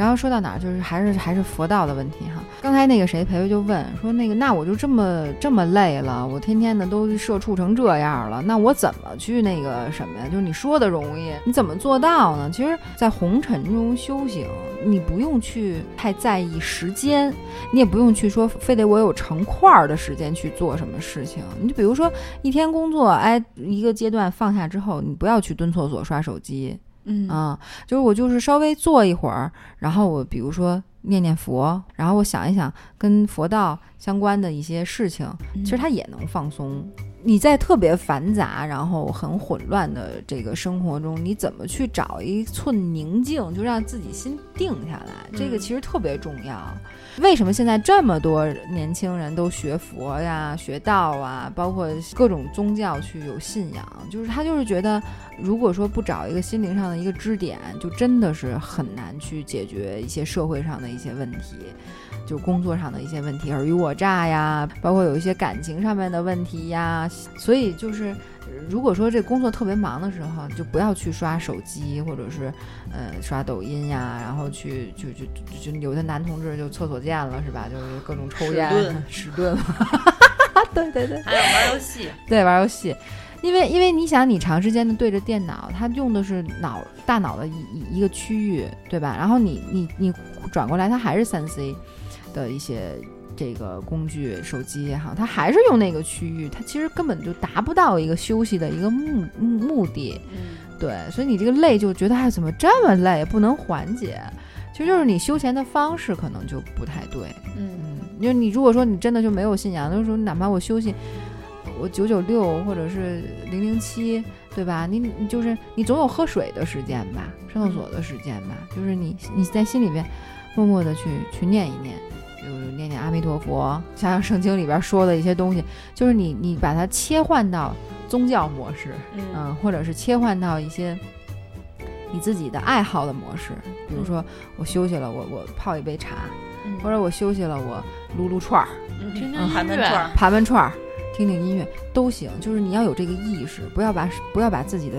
然后说到哪儿，就是还是还是佛道的问题哈。刚才那个谁培培就问说，那个那我就这么这么累了，我天天的都社畜成这样了，那我怎么去那个什么呀？就是你说的容易，你怎么做到呢？其实，在红尘中修行，你不用去太在意时间，你也不用去说非得我有成块儿的时间去做什么事情。你就比如说一天工作，哎，一个阶段放下之后，你不要去蹲厕所刷手机。嗯啊，就是我就是稍微坐一会儿，然后我比如说念念佛，然后我想一想跟佛道相关的一些事情，其实它也能放松。你在特别繁杂，然后很混乱的这个生活中，你怎么去找一寸宁静，就让自己心定下来？这个其实特别重要。为什么现在这么多年轻人都学佛呀、学道啊，包括各种宗教去有信仰？就是他就是觉得，如果说不找一个心灵上的一个支点，就真的是很难去解决一些社会上的一些问题。就工作上的一些问题，尔虞我诈呀，包括有一些感情上面的问题呀，所以就是，如果说这工作特别忙的时候，就不要去刷手机，或者是，呃，刷抖音呀，然后去就就就就有的男同志就厕所见了是吧？就是各种抽烟、屎遁，对对对，还有玩游戏，对，玩游戏。因为，因为你想，你长时间的对着电脑，它用的是脑大脑的一一一个区域，对吧？然后你你你转过来，它还是三 C 的一些这个工具，手机也好，它还是用那个区域，它其实根本就达不到一个休息的一个目目目的。对，所以你这个累就觉得哎，怎么这么累，不能缓解？其实就是你休闲的方式可能就不太对。嗯嗯，因为你如果说你真的就没有信仰，就是说哪怕我休息，我九九六或者是零零七，对吧？你你就是你总有喝水的时间吧，上厕所的时间吧，就是你你在心里边默默的去去念一念，就是念念阿弥陀佛，想想圣经里边说的一些东西，就是你你把它切换到宗教模式，嗯，或者是切换到一些你自己的爱好的模式，比如说我休息了，我我泡一杯茶，或者我休息了，我撸撸串儿。听听嗯音乐盘串儿，盘盘串儿，听听音乐都行，就是你要有这个意识，不要把不要把自己的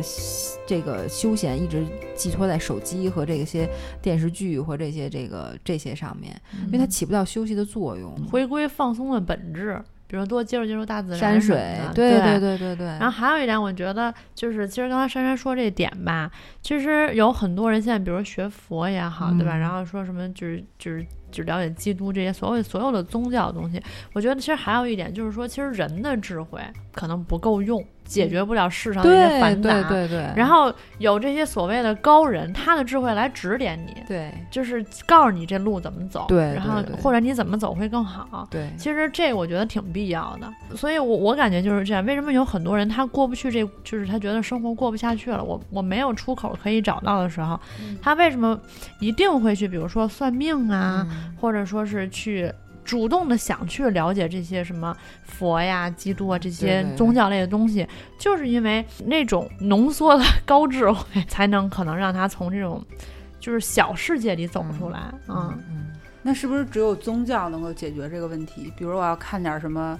这个休闲一直寄托在手机和这些电视剧或这些这个这些上面，因为它起不到休息的作用。回归放松的本质，比如多接触接触大自然山水对对对对对。然后还有一点，我觉得就是，其实刚才珊珊说这点吧，其实有很多人现在，比如学佛也好，对吧？嗯然后说什么就是就是只了解基督这些所谓所有的宗教的东西，我觉得其实还有一点就是说，其实人的智慧可能不够用，解决不了世上的一些对繁杂。对对对，然后有这些所谓的高人，他的智慧来指点你，对就是告诉你这路怎么走，对然后对对或者你怎么走会更好。对其实这我觉得挺必要的，所以我我感觉就是这样。为什么有很多人他过不去这，就是他觉得生活过不下去了，我我没有出口可以找到的时候，他为什么一定会去，比如说算命啊，嗯或者说是去。主动的想去了解这些什么佛呀、基督啊这些宗教类的东西，就是因为那种浓缩的 高智慧，才能可能让他从这种就是小世界里走出来。嗯，嗯那是不是只有宗教能够解决这个问题？比如我要看点什么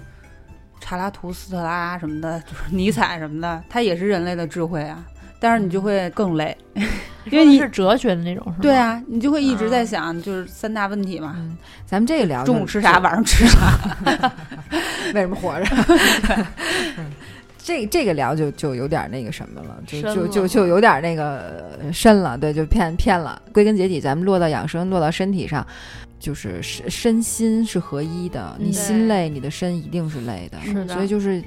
查拉图斯特拉什么的，就是尼采什么的，它也是人类的智慧啊。但是你就会更累，因为你是哲学的那种，是吗？对啊，你就会一直在啊想，就是三大问题嘛：嗯，咱们这个聊中午吃啥，晚上吃啥。为什么活着？这这个聊就就有点那个什么了，就就就就有点那个呃深了，对，就偏偏了。归根结底，咱们落到养生，落到身体上，就是身身心是合一的。你嗯心累，你的身一定是累的。是的所以就是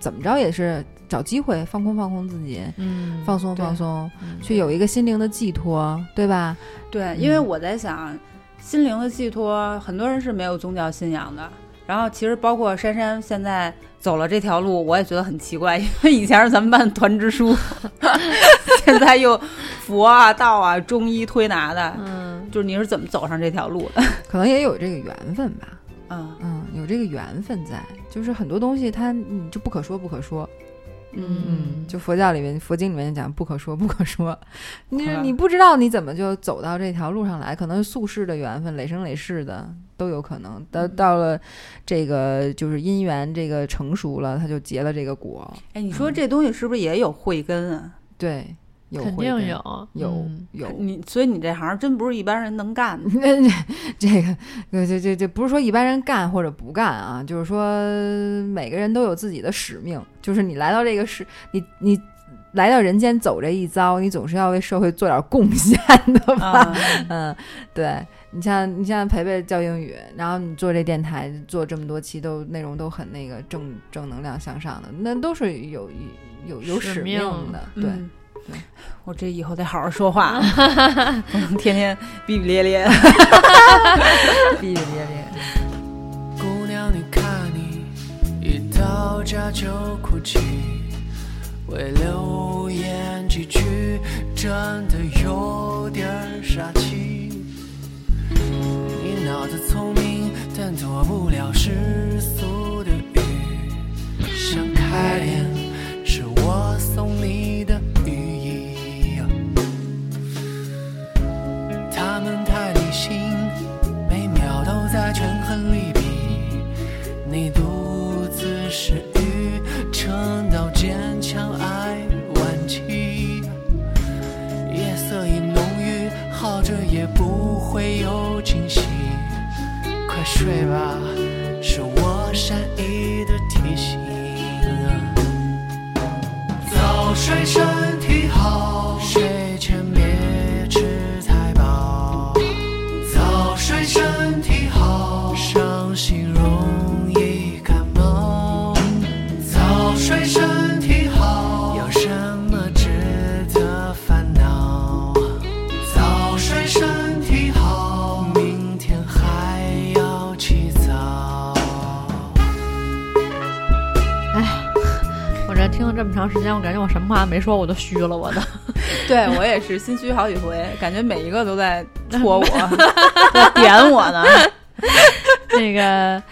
怎么着也是找机会放空放空自己，嗯，放松放松，嗯去有一个心灵的寄托，对吧？对，因为我在想，心灵的寄托，很多人是没有宗教信仰的。然后其实包括珊珊现在走了这条路，我也觉得很奇怪，因为以前是咱们班团支书，现在又佛啊、道啊、中医推拿的，嗯，就是你是怎么走上这条路的？可能也有这个缘分吧。嗯嗯，有这个缘分在，就是很多东西它你就不可说不可说，嗯，就佛教里面佛经里面讲不可说不可说，你 你不知道你怎么就走到这条路上来，可能是宿世的缘分，累生累世的都有可能。到到了这个就是姻缘这个成熟了，他就结了这个果。哎，你说这东西是不是也有慧根啊？对，肯有肯定有有嗯有你所以你这行真不是一般人能干的。这个，呃，这这这不是说一般人干或者不干啊，就是说每个人都有自己的使命，就是你来到这个世，你你来到人间走这一遭，你总是要为社会做点贡献的吧？啊，嗯，对你像你像培培教英语，然后你做这电台做这么多期，都内容都很那个正正能量向上的，那都是有有有使使命命的，对。嗯对我这以后得好好说话，不 能天天逼逼咧咧。逼逼咧咧。姑娘，你看你一到家就哭泣，为流言几句，真的有点儿傻气。你脑子聪明，但躲不了世俗的语。想开点，是我送你他们太理性，每秒都在权衡利弊。你独自是鱼，撑到坚强爱晚期。夜色已浓郁，好着也不会有惊喜。快睡吧，长时间，我感觉我什么话没说，我都虚了，我都。对我也是心虚好几回，感觉每一个都在戳我，在点我呢。那个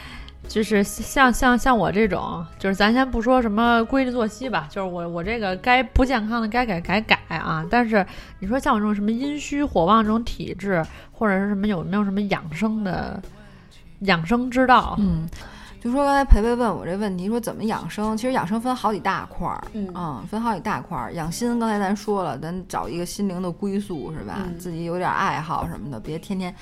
就是像像像我这种，就是咱先不说什么规律作息吧，就是我我这个该不健康的该改改改啊。但是你说像我这种什么阴虚火旺这种体质，或者是什么有没有什么养生的养生之道？嗯，就说刚才培培问我这问题，说怎么养生？其实养生分好几大块儿，嗯分好几大块儿。养心，刚才咱说了，咱找一个心灵的归宿，是吧？嗯自己有点爱好什么的，别天天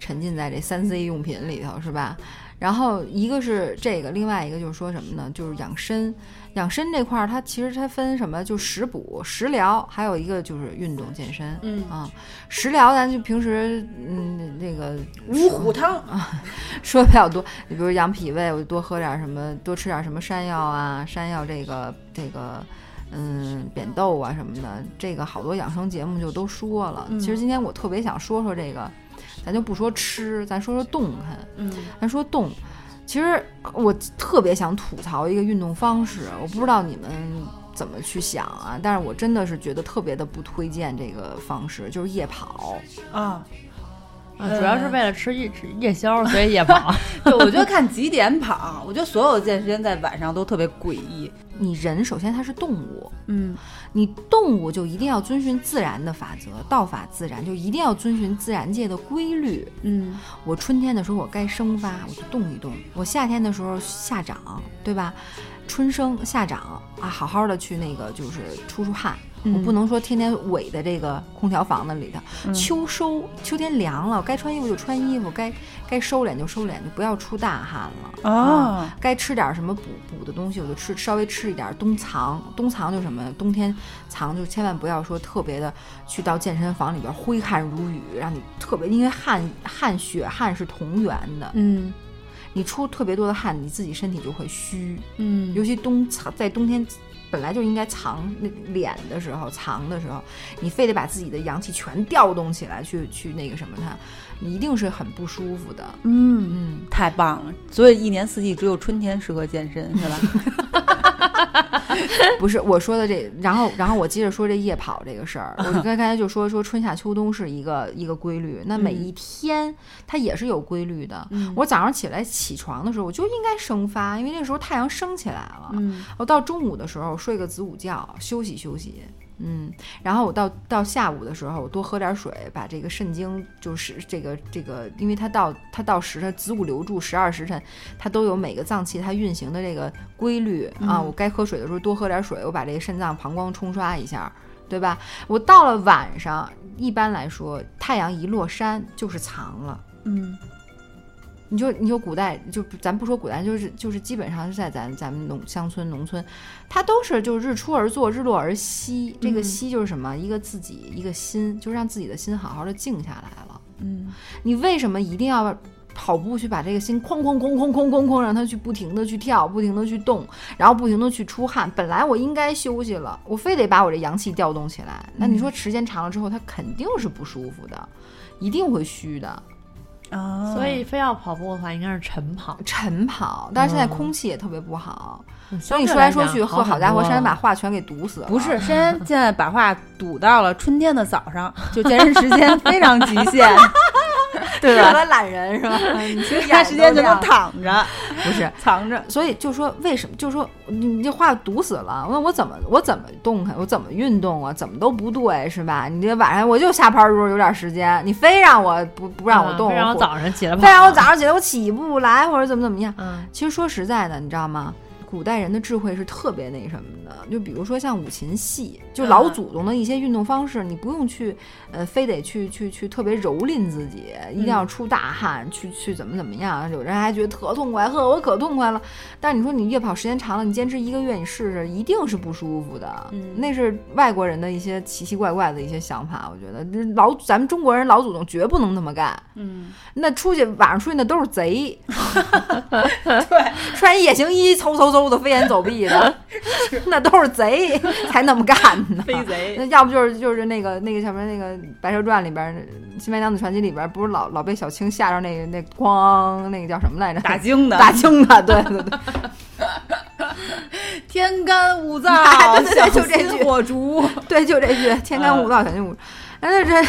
沉浸在这三 C 用品里头，是吧？然后一个是这个，另外一个就是说什么呢？就是养生。养生这块儿，它其实它分什么？就食补、食疗，还有一个就是运动健身。嗯啊，食疗咱就平时嗯那个五虎汤啊，说的比较多，你比如养脾胃，我就多喝点什么，多吃点什么山药啊，山药这个这个，嗯，扁豆啊什么的，这个好多养生节目就都说了。嗯其实今天我特别想说说这个，咱就不说吃，咱说说动弹，嗯咱说动。其实我特别想吐槽一个运动方式，我不知道你们怎么去想啊，但是我真的是觉得特别的不推荐这个方式，就是夜跑。啊，啊主要是为了吃夜吃夜宵，所以夜跑。对，我觉得看几点跑，我觉得所有健身在晚上都特别诡异。你人首先它是动物，嗯你动物就一定要遵循自然的法则，道法自然，就一定要遵循自然界的规律。嗯我春天的时候我该生发，我就动一动；我夏天的时候夏长，对吧？春生夏长啊，好好的去那个就是出出汗。我不能说天天围在这个空调房子里头。秋收，秋天凉了，该穿衣服就穿衣服，该该收敛就收敛，就不要出大汗了。啊，该吃点什么补补的东西，我就吃稍微吃一点冬藏。冬藏就什么？冬天藏就千万不要说特别的去到健身房里边挥汗如雨，让你特别，因为汗汗血汗是同源的，嗯你出特别多的汗，你自己身体就会虚。嗯尤其冬藏在冬天，本来就应该藏那脸的时候，藏的时候，你非得把自己的阳气全调动起来去去那个什么它，你一定是很不舒服的。嗯，嗯，太棒了！所以一年四季只有春天适合健身，是吧？不是我说的这，然后然后我接着说这夜跑这个事儿，我刚刚才就说说春夏秋冬是一个一个规律，那每一天它也是有规律的。我早上起来起床的时候，我就应该生发，因为那时候太阳升起来了。嗯我到中午的时候睡个子午觉，休息休息。嗯，然后我到到下午的时候，我多喝点水，把这个肾经就是这个这个，因为它到它到时辰子午流注十二时辰，它都有每个脏器它运行的这个规律啊。我该喝水的时候多喝点水，我把这个肾脏膀胱冲刷一下，对吧？我到了晚上，一般来说，太阳一落山就是藏了。嗯你就你就古代就咱不说古代，就是就是基本上是在咱咱们农乡村农村，它都是就是日出而作，日落而息。这个嗯息就是什么？一个自己一个心，就让自己的心好好的静下来了。嗯你为什么一定要跑步去把这个心哐哐哐哐哐哐哐让它去不停的去跳，不停的去动，然后不停的去出汗？本来我应该休息了，我非得把我这阳气调动起来。那你说时间长了之后，它肯定是不舒服的，一定会虚的。啊，所以非要跑步的话，应该是晨跑。晨跑，但是现在嗯。空气也特别不好，所所以你说来说去，呵，好家伙，山把话全给堵死了。不是，珊 珊现在把话堵到了春天的早上，就健身时间非常极限，对吧？适合懒人是吧？你其他 时间就能躺着不是。藏着。所以就说为什么？就说你你这话堵死了。问我怎么我怎么动弹？我怎么运动啊？怎么都不对是吧？你这晚上我就下班的时候有点时间，你非让我不不让我动，非让我早上起来，非让我早上起来我起不来，或者怎么怎么样。嗯其实说实在的，你知道吗？古代人的智慧是特别那什么的，就比如说像五禽戏，就老祖宗的一些运动方式，你不用去，呃，非得去去去特别蹂躏自己，一定要出大汗，去去怎么怎么样。有人还觉得特痛快，呵，我可痛快了。但是你说你越跑时间长了，你坚持一个月，你试试，一定是不舒服的。嗯那是外国人的一些奇奇怪怪的一些想法，我觉得这老咱们中国人老祖宗绝不能那么干。嗯，那出去晚上出去那都是贼，对，穿夜行衣嗖嗖嗖的飞檐走壁的，那都是贼才那么干呢。飞贼那要不就是就是那个那个什么那个《白蛇传》里边《新白娘子传奇》里边，不是老老被小青吓着那个那咣那个叫什么来着？打惊的，打惊的，对对对，天干物燥，对对就这句心火烛。对，就这句“天干物燥，小心物”。哎，那这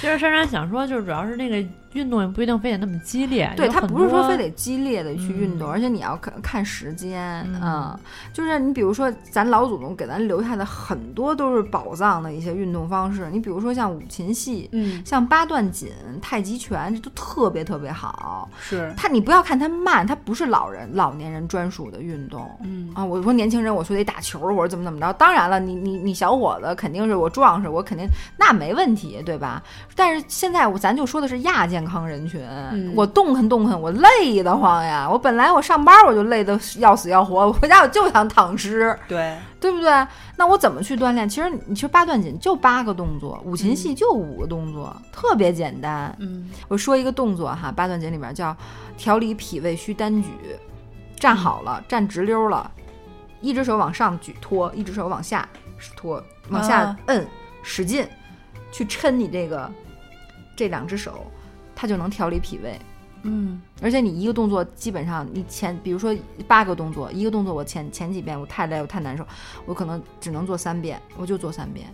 其 实珊珊想说，就是主要是那个运动也不一定非得那么激烈，对他不是说非得激烈的去运动，嗯而且你要看看时间嗯啊、就是你比如说咱老祖宗给咱留下的很多都是宝藏的一些运动方式，你比如说像五禽戏。嗯，像八段锦、太极拳，这都特别特别好。是，它你不要看它慢，它不是老人、老年人专属的运动。嗯啊，我说年轻人，我说得打球或者怎么怎么着。当然了，你你你小伙子肯定是我壮实，我肯定那没问题，对吧？但是现在我咱就说的是亚健康人群，嗯我动弹动弹，我累得慌呀！我本来我上班我就累得要死要活，我回家我就想躺尸，对，对不对？那我怎么去锻炼？其实你说八段锦就八个动作，五禽戏就五个动作，特别简单。嗯我说一个动作哈，八段锦里面叫调理脾胃虚单举，站好了，站直溜了，一只手往上举托，一只手往下托，往下啊摁，使劲去抻你这个这两只手，它就能调理脾胃。嗯而且你一个动作基本上你前，比如说八个动作，一个动作我前前几遍我太累我太难受，我可能只能做三遍，我就做三遍。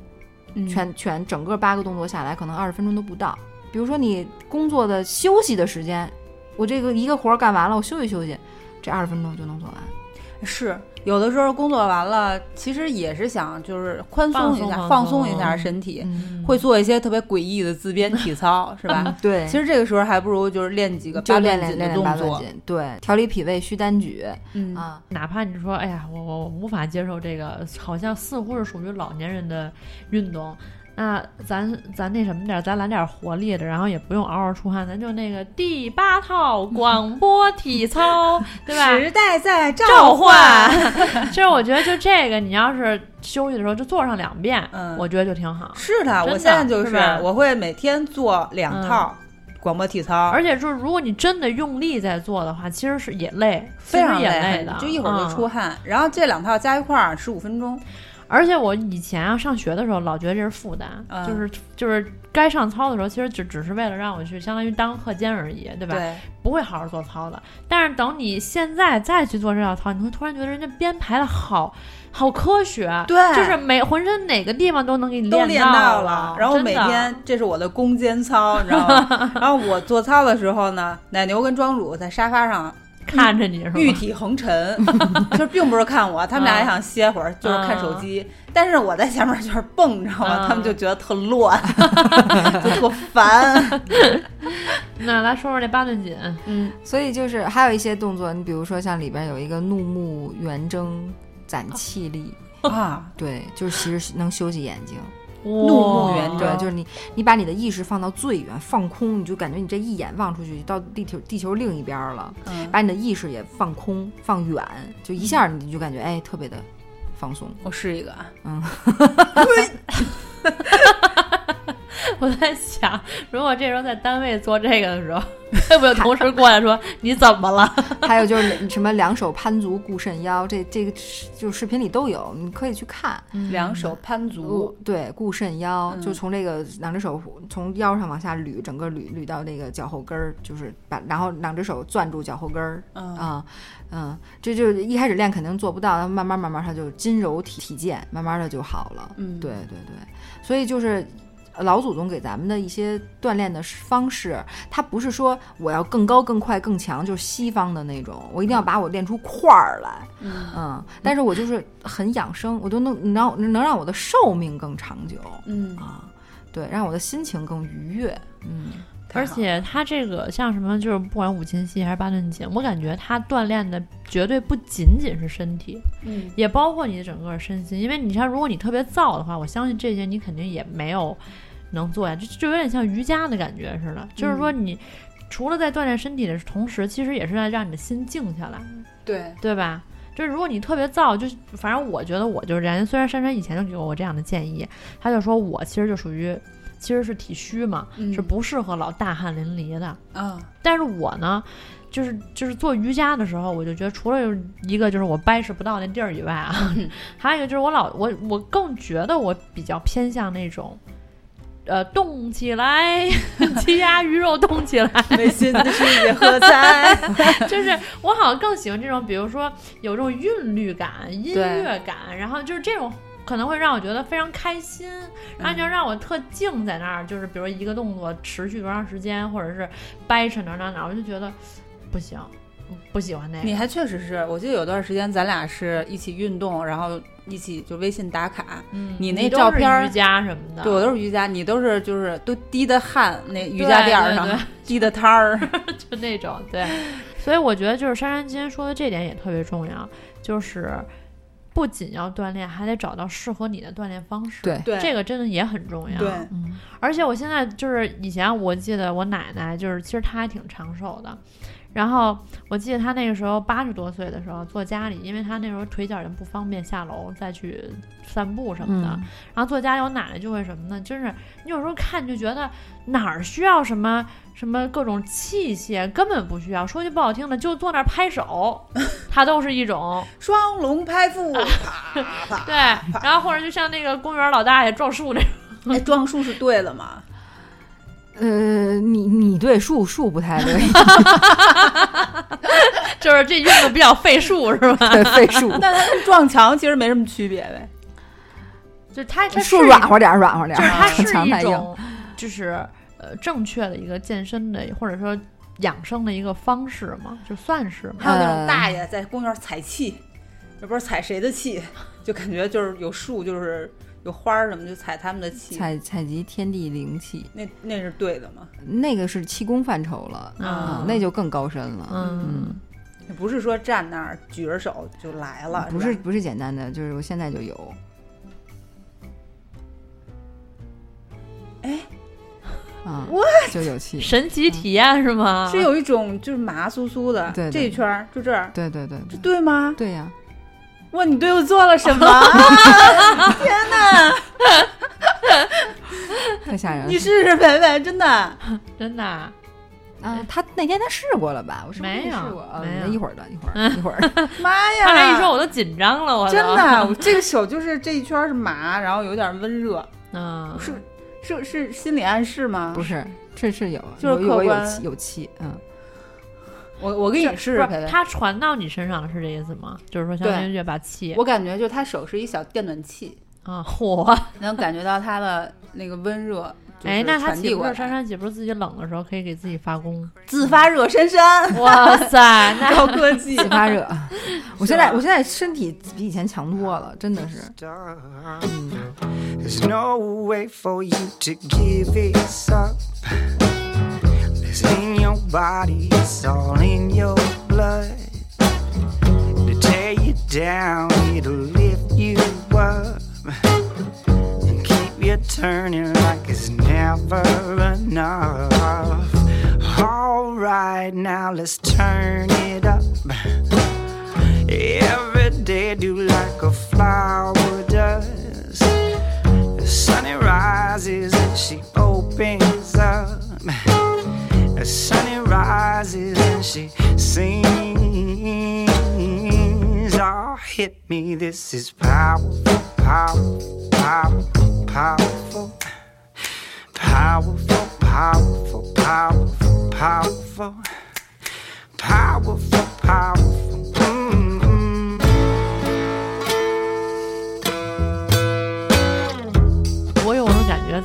嗯，全全整个八个动作下来，可能二十分钟都不到。比如说你工作的休息的时间，我这个一个活儿干完了，我休息休息，这二十分钟就能做完。是有的时候工作完了，其实也是想就是宽松一下，放松放松一下身体，嗯，会做一些特别诡异的自编体操，是吧？对，其实这个时候还不如就是练几个就八段锦的练练练练动作，对，调理脾胃虚单举嗯啊，哪怕你说，哎呀，我我我无法接受这个，好像似乎是属于老年人的运动。那咱咱那什么点儿，咱来点儿活力的，然后也不用嗷嗷出汗，咱就那个第八套广播体操，对吧？时代在召召唤，唤。其实我觉得就这个，你要是休息的时候就做上两遍，嗯我觉得就挺好。是的，的我现在就是吧我会每天做两套广播体操，而且就是如果你真的用力在做的话，其实是也累，非常也累的，就一会儿就出嗯汗。然后这两套加一块儿十五分钟，而且我以前啊上学的时候，老觉得这是负担，嗯就是就是该上操的时候，其实只只是为了让我去相当于当课间而已，对吧？对，不会好好做操的。但是等你现在再去做这道操，你会突然觉得人家编排的好好科学，对就是每浑身哪个地方都能给你都练到到了。然后每天这是我的攻坚操，你知道吗？然后我做操的时候呢，奶牛跟庄主在沙发上看着你是吧？玉体横陈，就是并不是看我，他们俩也想歇会儿，就是看手机。但是我在前面就是蹦，你知道吗？嗯他们就觉得特乱，就特烦。那来说说这八段锦，嗯，所以就是还有一些动作，你比如说像里边有一个怒目圆睁，攒气力。啊，对，就是其实能休息眼睛。怒目圆对，睁就是你，你把你的意识放到最远，放空，你就感觉你这一眼望出去到地球地球另一边儿了，嗯，把你的意识也放空放远，就一下你就感觉哎特别的放松。我试一个啊，我在想，如果这时候在单位做这个的时候，会不会同事过来说你怎么了？还有就是什么两手攀足固肾腰，这这个是就视频里都有，你可以去看。两手攀足，对，固肾腰，嗯就从这个两只手从腰上往下捋，整个捋捋到那个脚后跟儿，就是把然后两只手攥住脚后跟儿嗯啊，嗯，这就是一开始练肯定做不到，慢慢慢慢它就筋柔体体健，慢慢的就好了。嗯对对对，所以就是。老祖宗给咱们的一些锻炼的方式，它不是说我要更高、更快、更强，就是西方的那种，我一定要把我练出块儿来，嗯。嗯，但是我就是很养生，我都能能让能让我的寿命更长久。嗯，啊，对，让我的心情更愉悦，嗯，而且他这个像什么，就是不管五禽戏还是八段锦，我感觉他锻炼的绝对不仅仅是身体，嗯。也包括你的整个身心。因为你像如果你特别燥的话，我相信这些你肯定也没有能做呀，就就有点像瑜伽的感觉似的。就是说你除了在锻炼身体的同时，其实也是在让你的心静下来，对，对吧？就是如果你特别燥，就是反正我觉得我就是这样。虽然珊珊以前就给过我这样的建议，他就说我其实就属于其实是体虚嘛，嗯是不适合老大汗淋漓的。啊，但是我呢，就是就是做瑜伽的时候，我就觉得除了一个就是我掰扯不到那地儿以外啊，还有一个就是我老我我更觉得我比较偏向那种。呃，动起来，鸡鸭鱼肉动起来，内心的世界喝彩，就是我好像更喜欢这种，比如说有这种韵律感、音乐感，然后就是这种可能会让我觉得非常开心，然后就让我特静在那儿，就是比如一个动作持续多长时间，或者是掰扯哪儿哪儿哪儿，我就觉得不行，不喜欢那个。你还确实是，我记得有段时间咱俩是一起运动，然后一起就微信打卡，嗯你那照片儿瑜伽什么的，对我都是瑜伽，你都是就是都滴的汗，那瑜伽垫儿上对对。滴的汤儿，就那种对，所以我觉得就是珊珊今天说的这点也特别重要，就是不仅要锻炼，还得找到适合你的锻炼方式。对。对。这个真的也很重要。对。嗯，而且我现在就是以前我记得我奶奶就是其实她还挺长寿的。然后我记得他那个时候八十多岁的时候坐家里，因为他那时候腿脚也不方便下楼再去散步什么的，嗯然后坐家里，我奶奶就会什么呢？就是你有时候看就觉得哪儿需要什么什么各种器械，根本不需要。说句不好听的，就坐那儿拍手，他都是一种双龙拍腹。对。然后或者就像那个公园老大爷撞树那种，哎，撞树是对的吗？呃，你你对树树不太对，就是这运动比较费树是吧？对 费树，那它跟撞墙其实没什么区别呗。就是它它树软和点儿软和点就是儿，它是一。种就是呃正确的一个健身的或者说养生的一个方式嘛，就算是嘛。还有那种呃大爷在公园踩气，也不知道踩谁的气，就感觉就是有树，就是有花儿什么，就采他们的气。采采集天地灵气，那那是对的吗？那个是气功范畴了，啊嗯那就更高深了。嗯，不是说站那儿举着手就来了，不是不是简单的，就是我现在就有。哎，啊，就有气。神奇体验是吗？是有一种就是麻酥酥的，对对这一圈儿就这儿，对对对这对对吗？对呀，哇，你对我做了什么？天哪！太吓人了。你试试培培，真的。真的啊。啊，他那天他试过了吧？我是不是没有试过？啊没一会儿的，一会儿一会儿的。妈呀！他这一说我都紧张了，我真的，我这个手就是这一圈儿是麻，然后有点温热，嗯，是是是心理暗示吗？不是，这是有，就是有有有气，嗯，我我给你试不试，它传到你身上了，是这意思吗？就是说，相当于就把气我感觉就他手是一小电暖器，啊，嚯！能感觉到他的那个温热。就是哎，那他传递过来岂不是珊珊岂不是自己冷的时候可以给自己发功？自发热珊珊，哇塞，那高科技。自发热。我现在我现在身体比以前强多了，真的是。There's It's in your body, it's all in your blood. To tear you down, it'll lift you up. And keep you turning like it's never enough. Alright, now let's turn it up. Every day, do like a flower does. The sun rises and she opens up. The sun rises and she sings. Oh, hit me, this is powerful, powerful, powerful, powerful. Powerful, powerful, powerful, powerful. Powerful, powerful.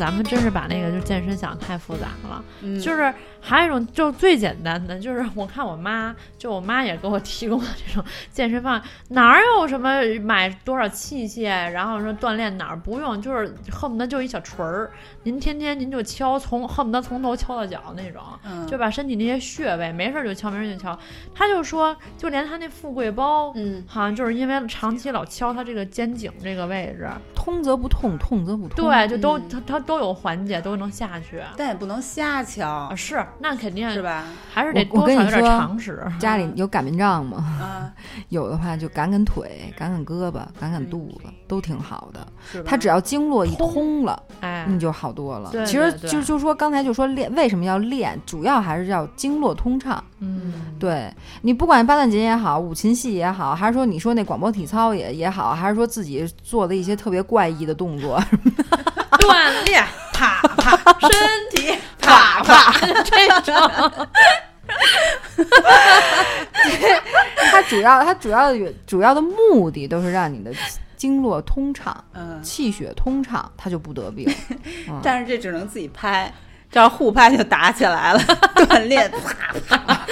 咱们真是把那个就健身想得太复杂了。嗯就是还有一种，就最简单的，就是 我看我妈，就我妈也给我提供了这种健身方案，哪儿有什么买多少器械，然后说锻炼哪儿不用，就是恨不得就一小锤儿，您天天您就敲，从恨不得从头敲到脚那种，嗯就把身体那些穴位没事儿就敲，没事儿就敲。他就说，就连他那富贵包，嗯，好像就是因为长期老敲他这个肩颈这个位置，通则不痛，痛则不通。对，就都嗯他他都有缓解，都能下去。但也不能瞎敲啊，，是，那肯定是？吧？还是得多少有点说常识。家里有擀面杖吗？啊，有的话就擀擀腿、擀擀胳膊、擀擀肚子，都挺好的。是吧？它只要经络一通了，哎，你就好多了。对其实就就说刚才就说练为什么要练，主要还是要经络通畅。嗯，对你不管八段锦也好，五禽戏也好，还是说你说那广播体操也也好，还是说自己做的一些特别怪异的动作，锻炼，啪啪，身体 啪啪，这种。它主要它主要的主要的目的都是让你的经络通畅、嗯，气血通畅，他就不得病。嗯但是这只能自己拍，这要互拍就打起来了，锻炼，啪啪，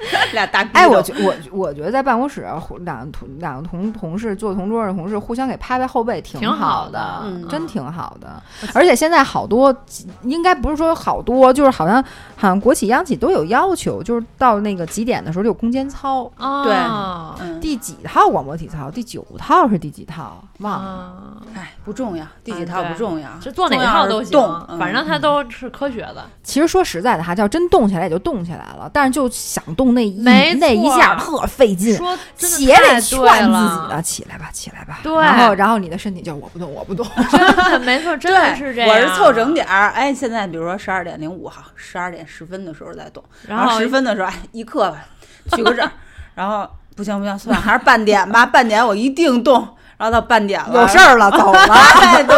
俩大哎，我觉我我觉得在办公室互两个同两个同同事坐同桌的同事互相给拍拍后背挺挺好的的，嗯真挺好的。而且现在好多应该不是说好多，就是好像好像国企央企都有要求，就是到那个几点的时候就有空间操。哦，嗯，第几套广播体操？第九套是第几套？忘了。啊，哎，不重要，第几套不重要，就做哪套都行反正它都是科学的。其实说实在的哈，叫真动起来也就动起来了，但是就想动那一没那一下特费劲。说真的且得太劝自己了的，起来吧，起来吧。对然后，然后你的身体就我不动，我不动。真的没错，真的，是这样。我是凑整点儿，哎，现在比如说十二点零五号，十二点十分的时候再动，然后后十分的时候，哎，一刻吧，取个证，然后不行不行，算了，还是半点吧，半点我一定动，然后到半点了，有事儿了，走了。哎，对，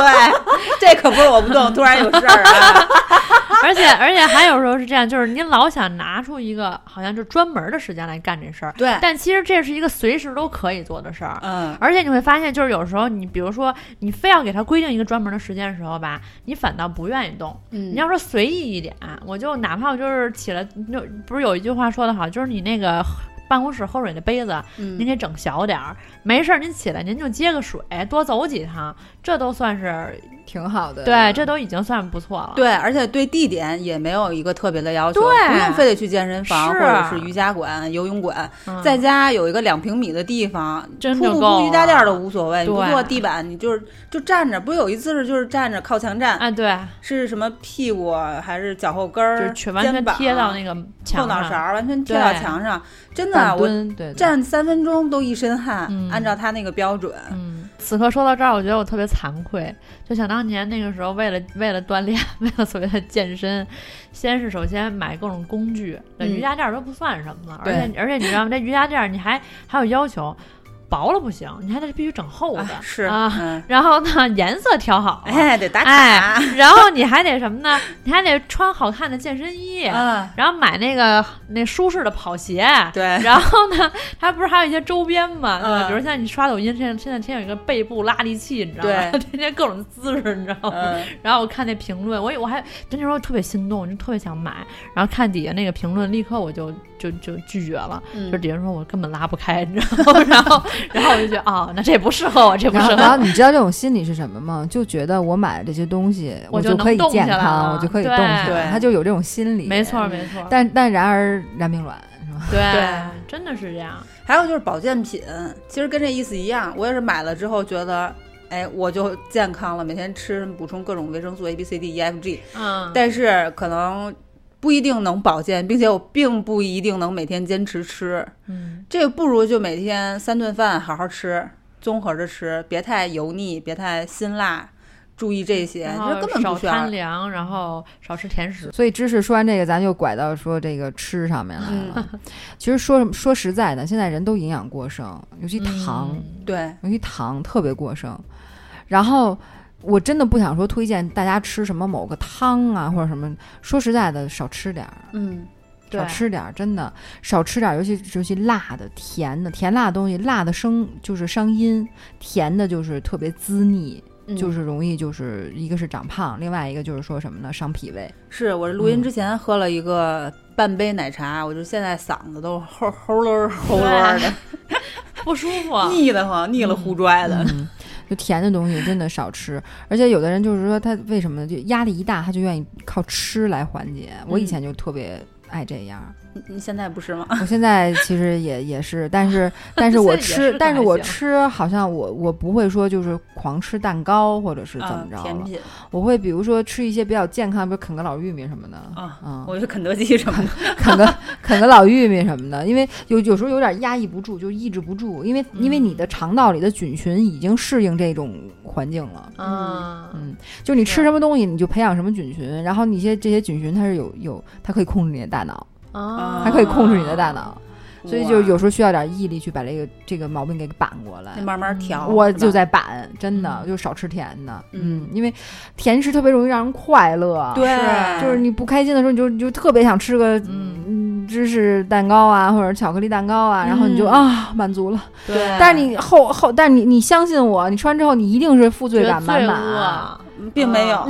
这可不是我不动，突然有事儿啊，而且而且还有时候是这样，就是您老想拿出一个好像就专门的时间来干这事儿，对，但其实这是一个随时都可以做的事儿。嗯，而且你会发现，就是有时候你，比如说你非要给他规定一个专门的时间的时候吧，你反倒不愿意动。嗯你要说随意一点，我就哪怕我就是起来，就不是有一句话说的好，就是你那个办公室喝水的杯子，嗯您给整小点儿，没事儿您起来您就接个水，多走几趟，这都算是挺好的。对，这都已经算不错了。对，而且对地点也没有一个特别的要求，对。不用非得去健身房是。或者是瑜伽馆、游泳馆，嗯。在家有一个两平米的地方，铺不真就够铺瑜伽垫儿都无所谓，你不对。坐地板，你就是就站着，不是有一姿势就是站着靠墙站，啊，对，是什么屁股还是脚后跟儿，就是全完全肩膀贴到那个后墙上。脑勺儿，完全贴到墙上，真的我，对，站三分钟都一身汗，嗯。按照他那个标准，嗯，此刻说到这儿，我觉得我特别惭愧。就想当年那个时候，为了为了锻炼，为了所谓的健身，先是首先买各种工具，那嗯瑜伽垫儿都不算什么了，而且而且你知道吗？这瑜伽垫儿你还还有要求，薄了不行，你还得必须整厚的，哎是，啊。嗯，然后呢，颜色调好，哎，得打哎卡，，然后你还得什么呢？你还得穿好看的健身衣，嗯，然后买那个那舒适的跑鞋，对，然后呢，它不是还有一些周边嘛？对比如像你刷抖音，现在现在天天有一个背部拉力器，你知道吗？对 天天各种姿势，你知道吗？嗯，然后我看那评论，我也我还那时候特别心动，我就特别想买。然后看底下那个评论，立刻我就就就拒绝了，嗯就底下说我根本拉不开，你知道吗？然后然后我就觉得啊、那这不适合我，这不，适合。然后你知道这种心理是什么吗？就觉得我买了这些东西，我就就可以健康，我就可以动对起来，他就有这种心理。没错，没错，但但然而然并卵是吧？对对真的是这样。还有就是保健品，其实跟这意思一样，我也是买了之后觉得哎，我就健康了，每天吃补充各种维生素 A、B、C、D、E、F、G，嗯，但是可能不一定能保健，并且我并不一定能每天坚持吃。嗯，这个不如就每天三顿饭好好吃，综合着吃，别太油腻，别太辛辣，注意这些，然后这根本少不需要贪。凉，然后少吃甜食。所以知识说完这个，咱就拐到说这个吃上面来了。嗯，其实说说实在的，现在人都营养过剩，尤其糖，嗯对，尤其糖特别过剩。然后我真的不想说推荐大家吃什么某个汤啊或者什么，说实在的，少吃点儿。嗯，少吃点儿，真的少吃点儿，尤其尤其辣的、甜的，甜辣的东西，辣的生就是伤阴，甜的就是特别滋腻，嗯就是容易就是一个是长胖，另外一个就是说什么呢，伤脾胃。是我录音之前喝了一个半杯奶茶，我就现在嗓子都齁齁噜儿齁噜儿 的，不舒服。腻得慌，腻了呼拽的。嗯，就甜的东西真的少吃，而且有的人就是说他为什么呢？就压力一大，他就愿意靠吃来缓解。我以前就特别爱这样，你你现在不是吗？我现在其实也也是，但是 但是我吃但是我吃好像我我不会说就是狂吃蛋糕或者是怎么嗯着了，甜品我会比如说吃一些比较健康，比如啃个老玉米什么的啊嗯，我觉得肯德基什么的，啃个啃个老玉米什么的，因为有有时候有点压抑不住，就抑制不住，因为因为你的肠道里的菌群已经适应这种环境了。嗯嗯，就你吃什么东西，你就培养什么菌群，然后你些这些菌群它是有有，它可以控制你的大脑，啊，它可以控制你的大脑，所以就有时候候需要点毅力去把这个这个毛病给板过来。慢慢调。我就在板，真的嗯。就少吃甜的，嗯。因为甜食特别容易让人快乐，对，就是你不开心的时候，你就你就特别想吃个嗯。嗯芝士蛋糕啊，或者巧克力蛋糕啊，然后你就嗯啊满足了。对，但是你后后，但是你你相信我，你吃完之后你一定是负罪感满满。并没有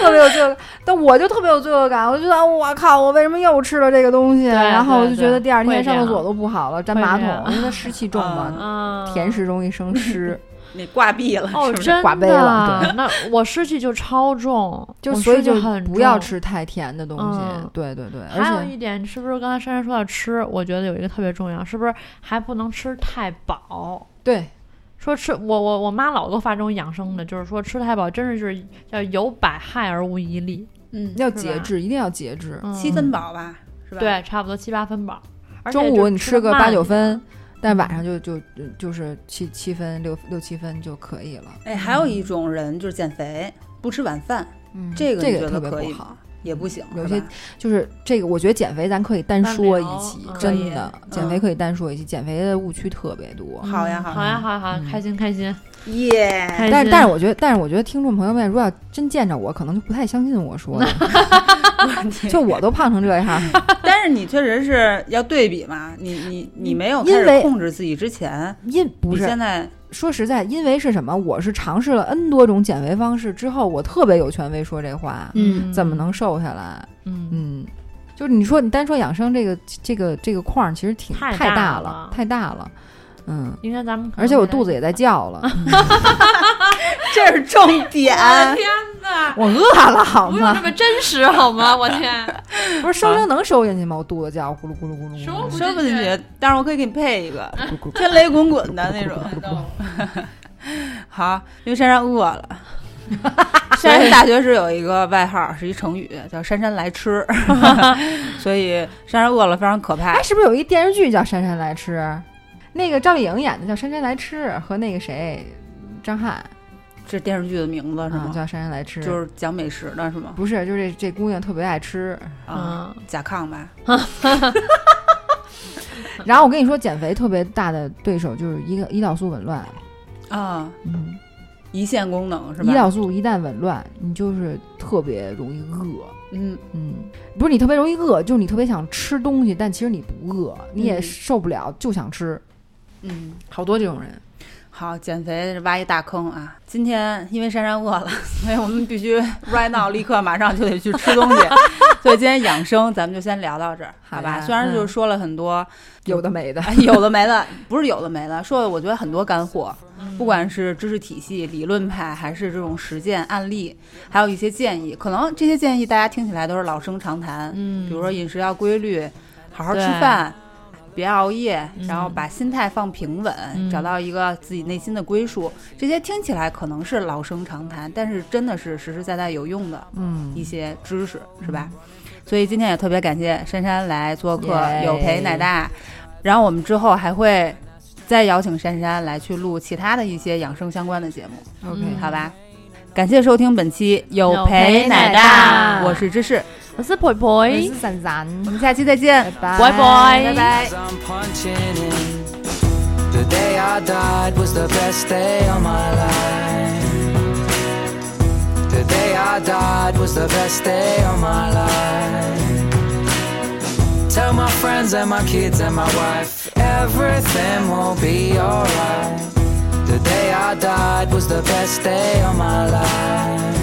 特别有罪恶感。但我就特别有罪恶感，我就觉得我靠，我为什么又吃了这个东西？然后我就觉得第二天上厕所都不好了，粘马桶因为它湿气重嘛，嗯，甜食容易生湿。你挂壁了，哦，是不是？真挂杯了的，那我湿气就超重，就所以就很不要。吃太甜的东西。嗯对对对，还有一点，是不是刚才珊珊说到吃？我觉得有一个特别重要，是不是还不能吃太饱？对说吃我我我妈老给我发这种养生的，就是说吃太饱真的是叫有百害而无一利。嗯，要节制，一定要节制。嗯七分饱吧，是吧？，对，差不多七八分饱。中午你吃个八九分，但晚上就就就就是七七分六六七分就可以了。哎，还有一种人就是减肥，不吃晚饭，嗯，这个你觉这个特别得可以吗不好。也不行，有些就是这个，我觉得减肥咱可以单单说一期真的，嗯。减肥可以单说一期。减肥的误区特别多，好呀好好呀好呀。好呀，开心开心。耶，但是但是我觉得，但是我觉得听众朋友们如果要真见着我，可能就不太相信我说的，就我都胖成这样，但是你确实是要对比嘛，你你你没有因为开始控制自己之前，因不是。你现在说实在，因为是什么？我是尝试了 N 多种减肥方式之后，我特别有权威说这话，嗯怎么能瘦下来？嗯嗯，就是你说你单说养生这个这个这个框儿，其实挺太太大，了太大了。嗯，应该咱们而且我肚子也在叫了 这是重点。我的天哪！我饿了好吗？不用这么真实好吗？我天，不是收声能收进去吗？我肚子叫咕噜咕噜咕噜咕噜，收不收不进去，但是我可以给你配一个天雷滚滚的那种。好，因为珊珊饿了。珊珊大学时有一个外号，是一成语，叫“姗姗来迟”，所以珊珊饿了非常可怕哎，。是不是有一电视剧叫《姗姗来迟》？那个赵丽颖演的叫《姗姗来迟》，和那个谁，张翰这电视剧的名字是吗？啊叫《姗姗来迟》，就是讲美食的是吗？不是，就是这这姑娘特别爱吃。啊，嗯，甲亢吧？然后我跟你说，减肥特别大的对手就是一个胰岛素紊乱。啊，嗯，胰腺功能是吧？胰岛素一旦紊乱，你就是特别容易饿。嗯，嗯，不是你特别容易饿，就是你特别想吃东西，但其实你不饿，你也嗯受不了，就想吃。嗯，好多这种人。好，减肥挖一大坑啊！今天因为珊珊饿了，所以我们必须 right now 立刻马上就得去吃东西。所以今天养生咱们就先聊到这儿，好吧？虽然就是说了很多有的没的，哎 有的没的，不是有的没的，说的我觉得很多干货，不管是知识体系、理论派，还是这种实践案例，还有一些建议，可能这些建议大家听起来都是老生常谈，嗯比如说饮食要规律，好好吃饭，别熬夜，嗯然后把心态放平稳，嗯找到一个自己内心的归属。这些听起来可能是老生常谈，但是真的是实实在在有用的嗯一些知识，是吧？所以今天也特别感谢珊珊来做客，有陪奶大。然后我们之后还会再邀请珊珊来去录其他的一些养生相关的节目，，OK，嗯好吧？感谢收听本期有有陪奶，大我是芝士，我是培我培是，闪闪，我们下期再见，拜拜拜拜. The day I died was the best day of my life. The day I died was the best day of my life. Tell my friends and my kids and my wife everything will be alright. The day I died was the best day of my life.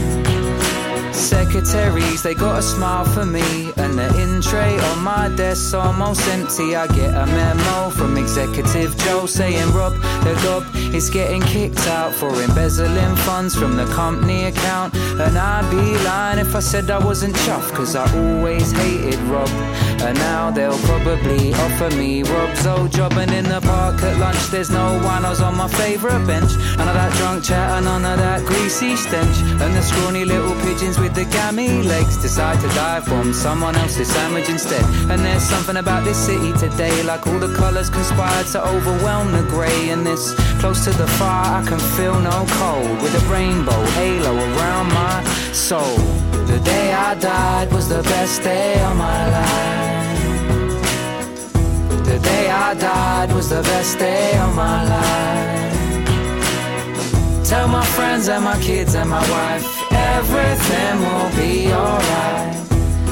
Secretaries, they got a smile for me, and the in tray on my desk's almost empty. I get a memo from Executive Joe saying Rob the gob is getting kicked out for embezzling funds from the company account. And I'd be lying if I said I wasn't chuffed, cause I always hated Rob. And now they'll probably offer me Rob's old oh, job. And in the park at lunch, there's no one. I was on my favourite bench. None of that drunk chat and none of that greasy stench. And the scrawny little pigeons with the gammy legs decide to die from someone else's sandwich instead. And there's something about this city today, like all the colours conspired to overwhelm the grey. And this close to the fire, I can feel no cold with a rainbow halo around my soul. The day I died was the best day of my life. The day I died was the best day of my life. Tell my friends and my kids and my wife everything will be alright.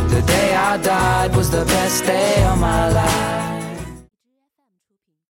The day I died was the best day of my life.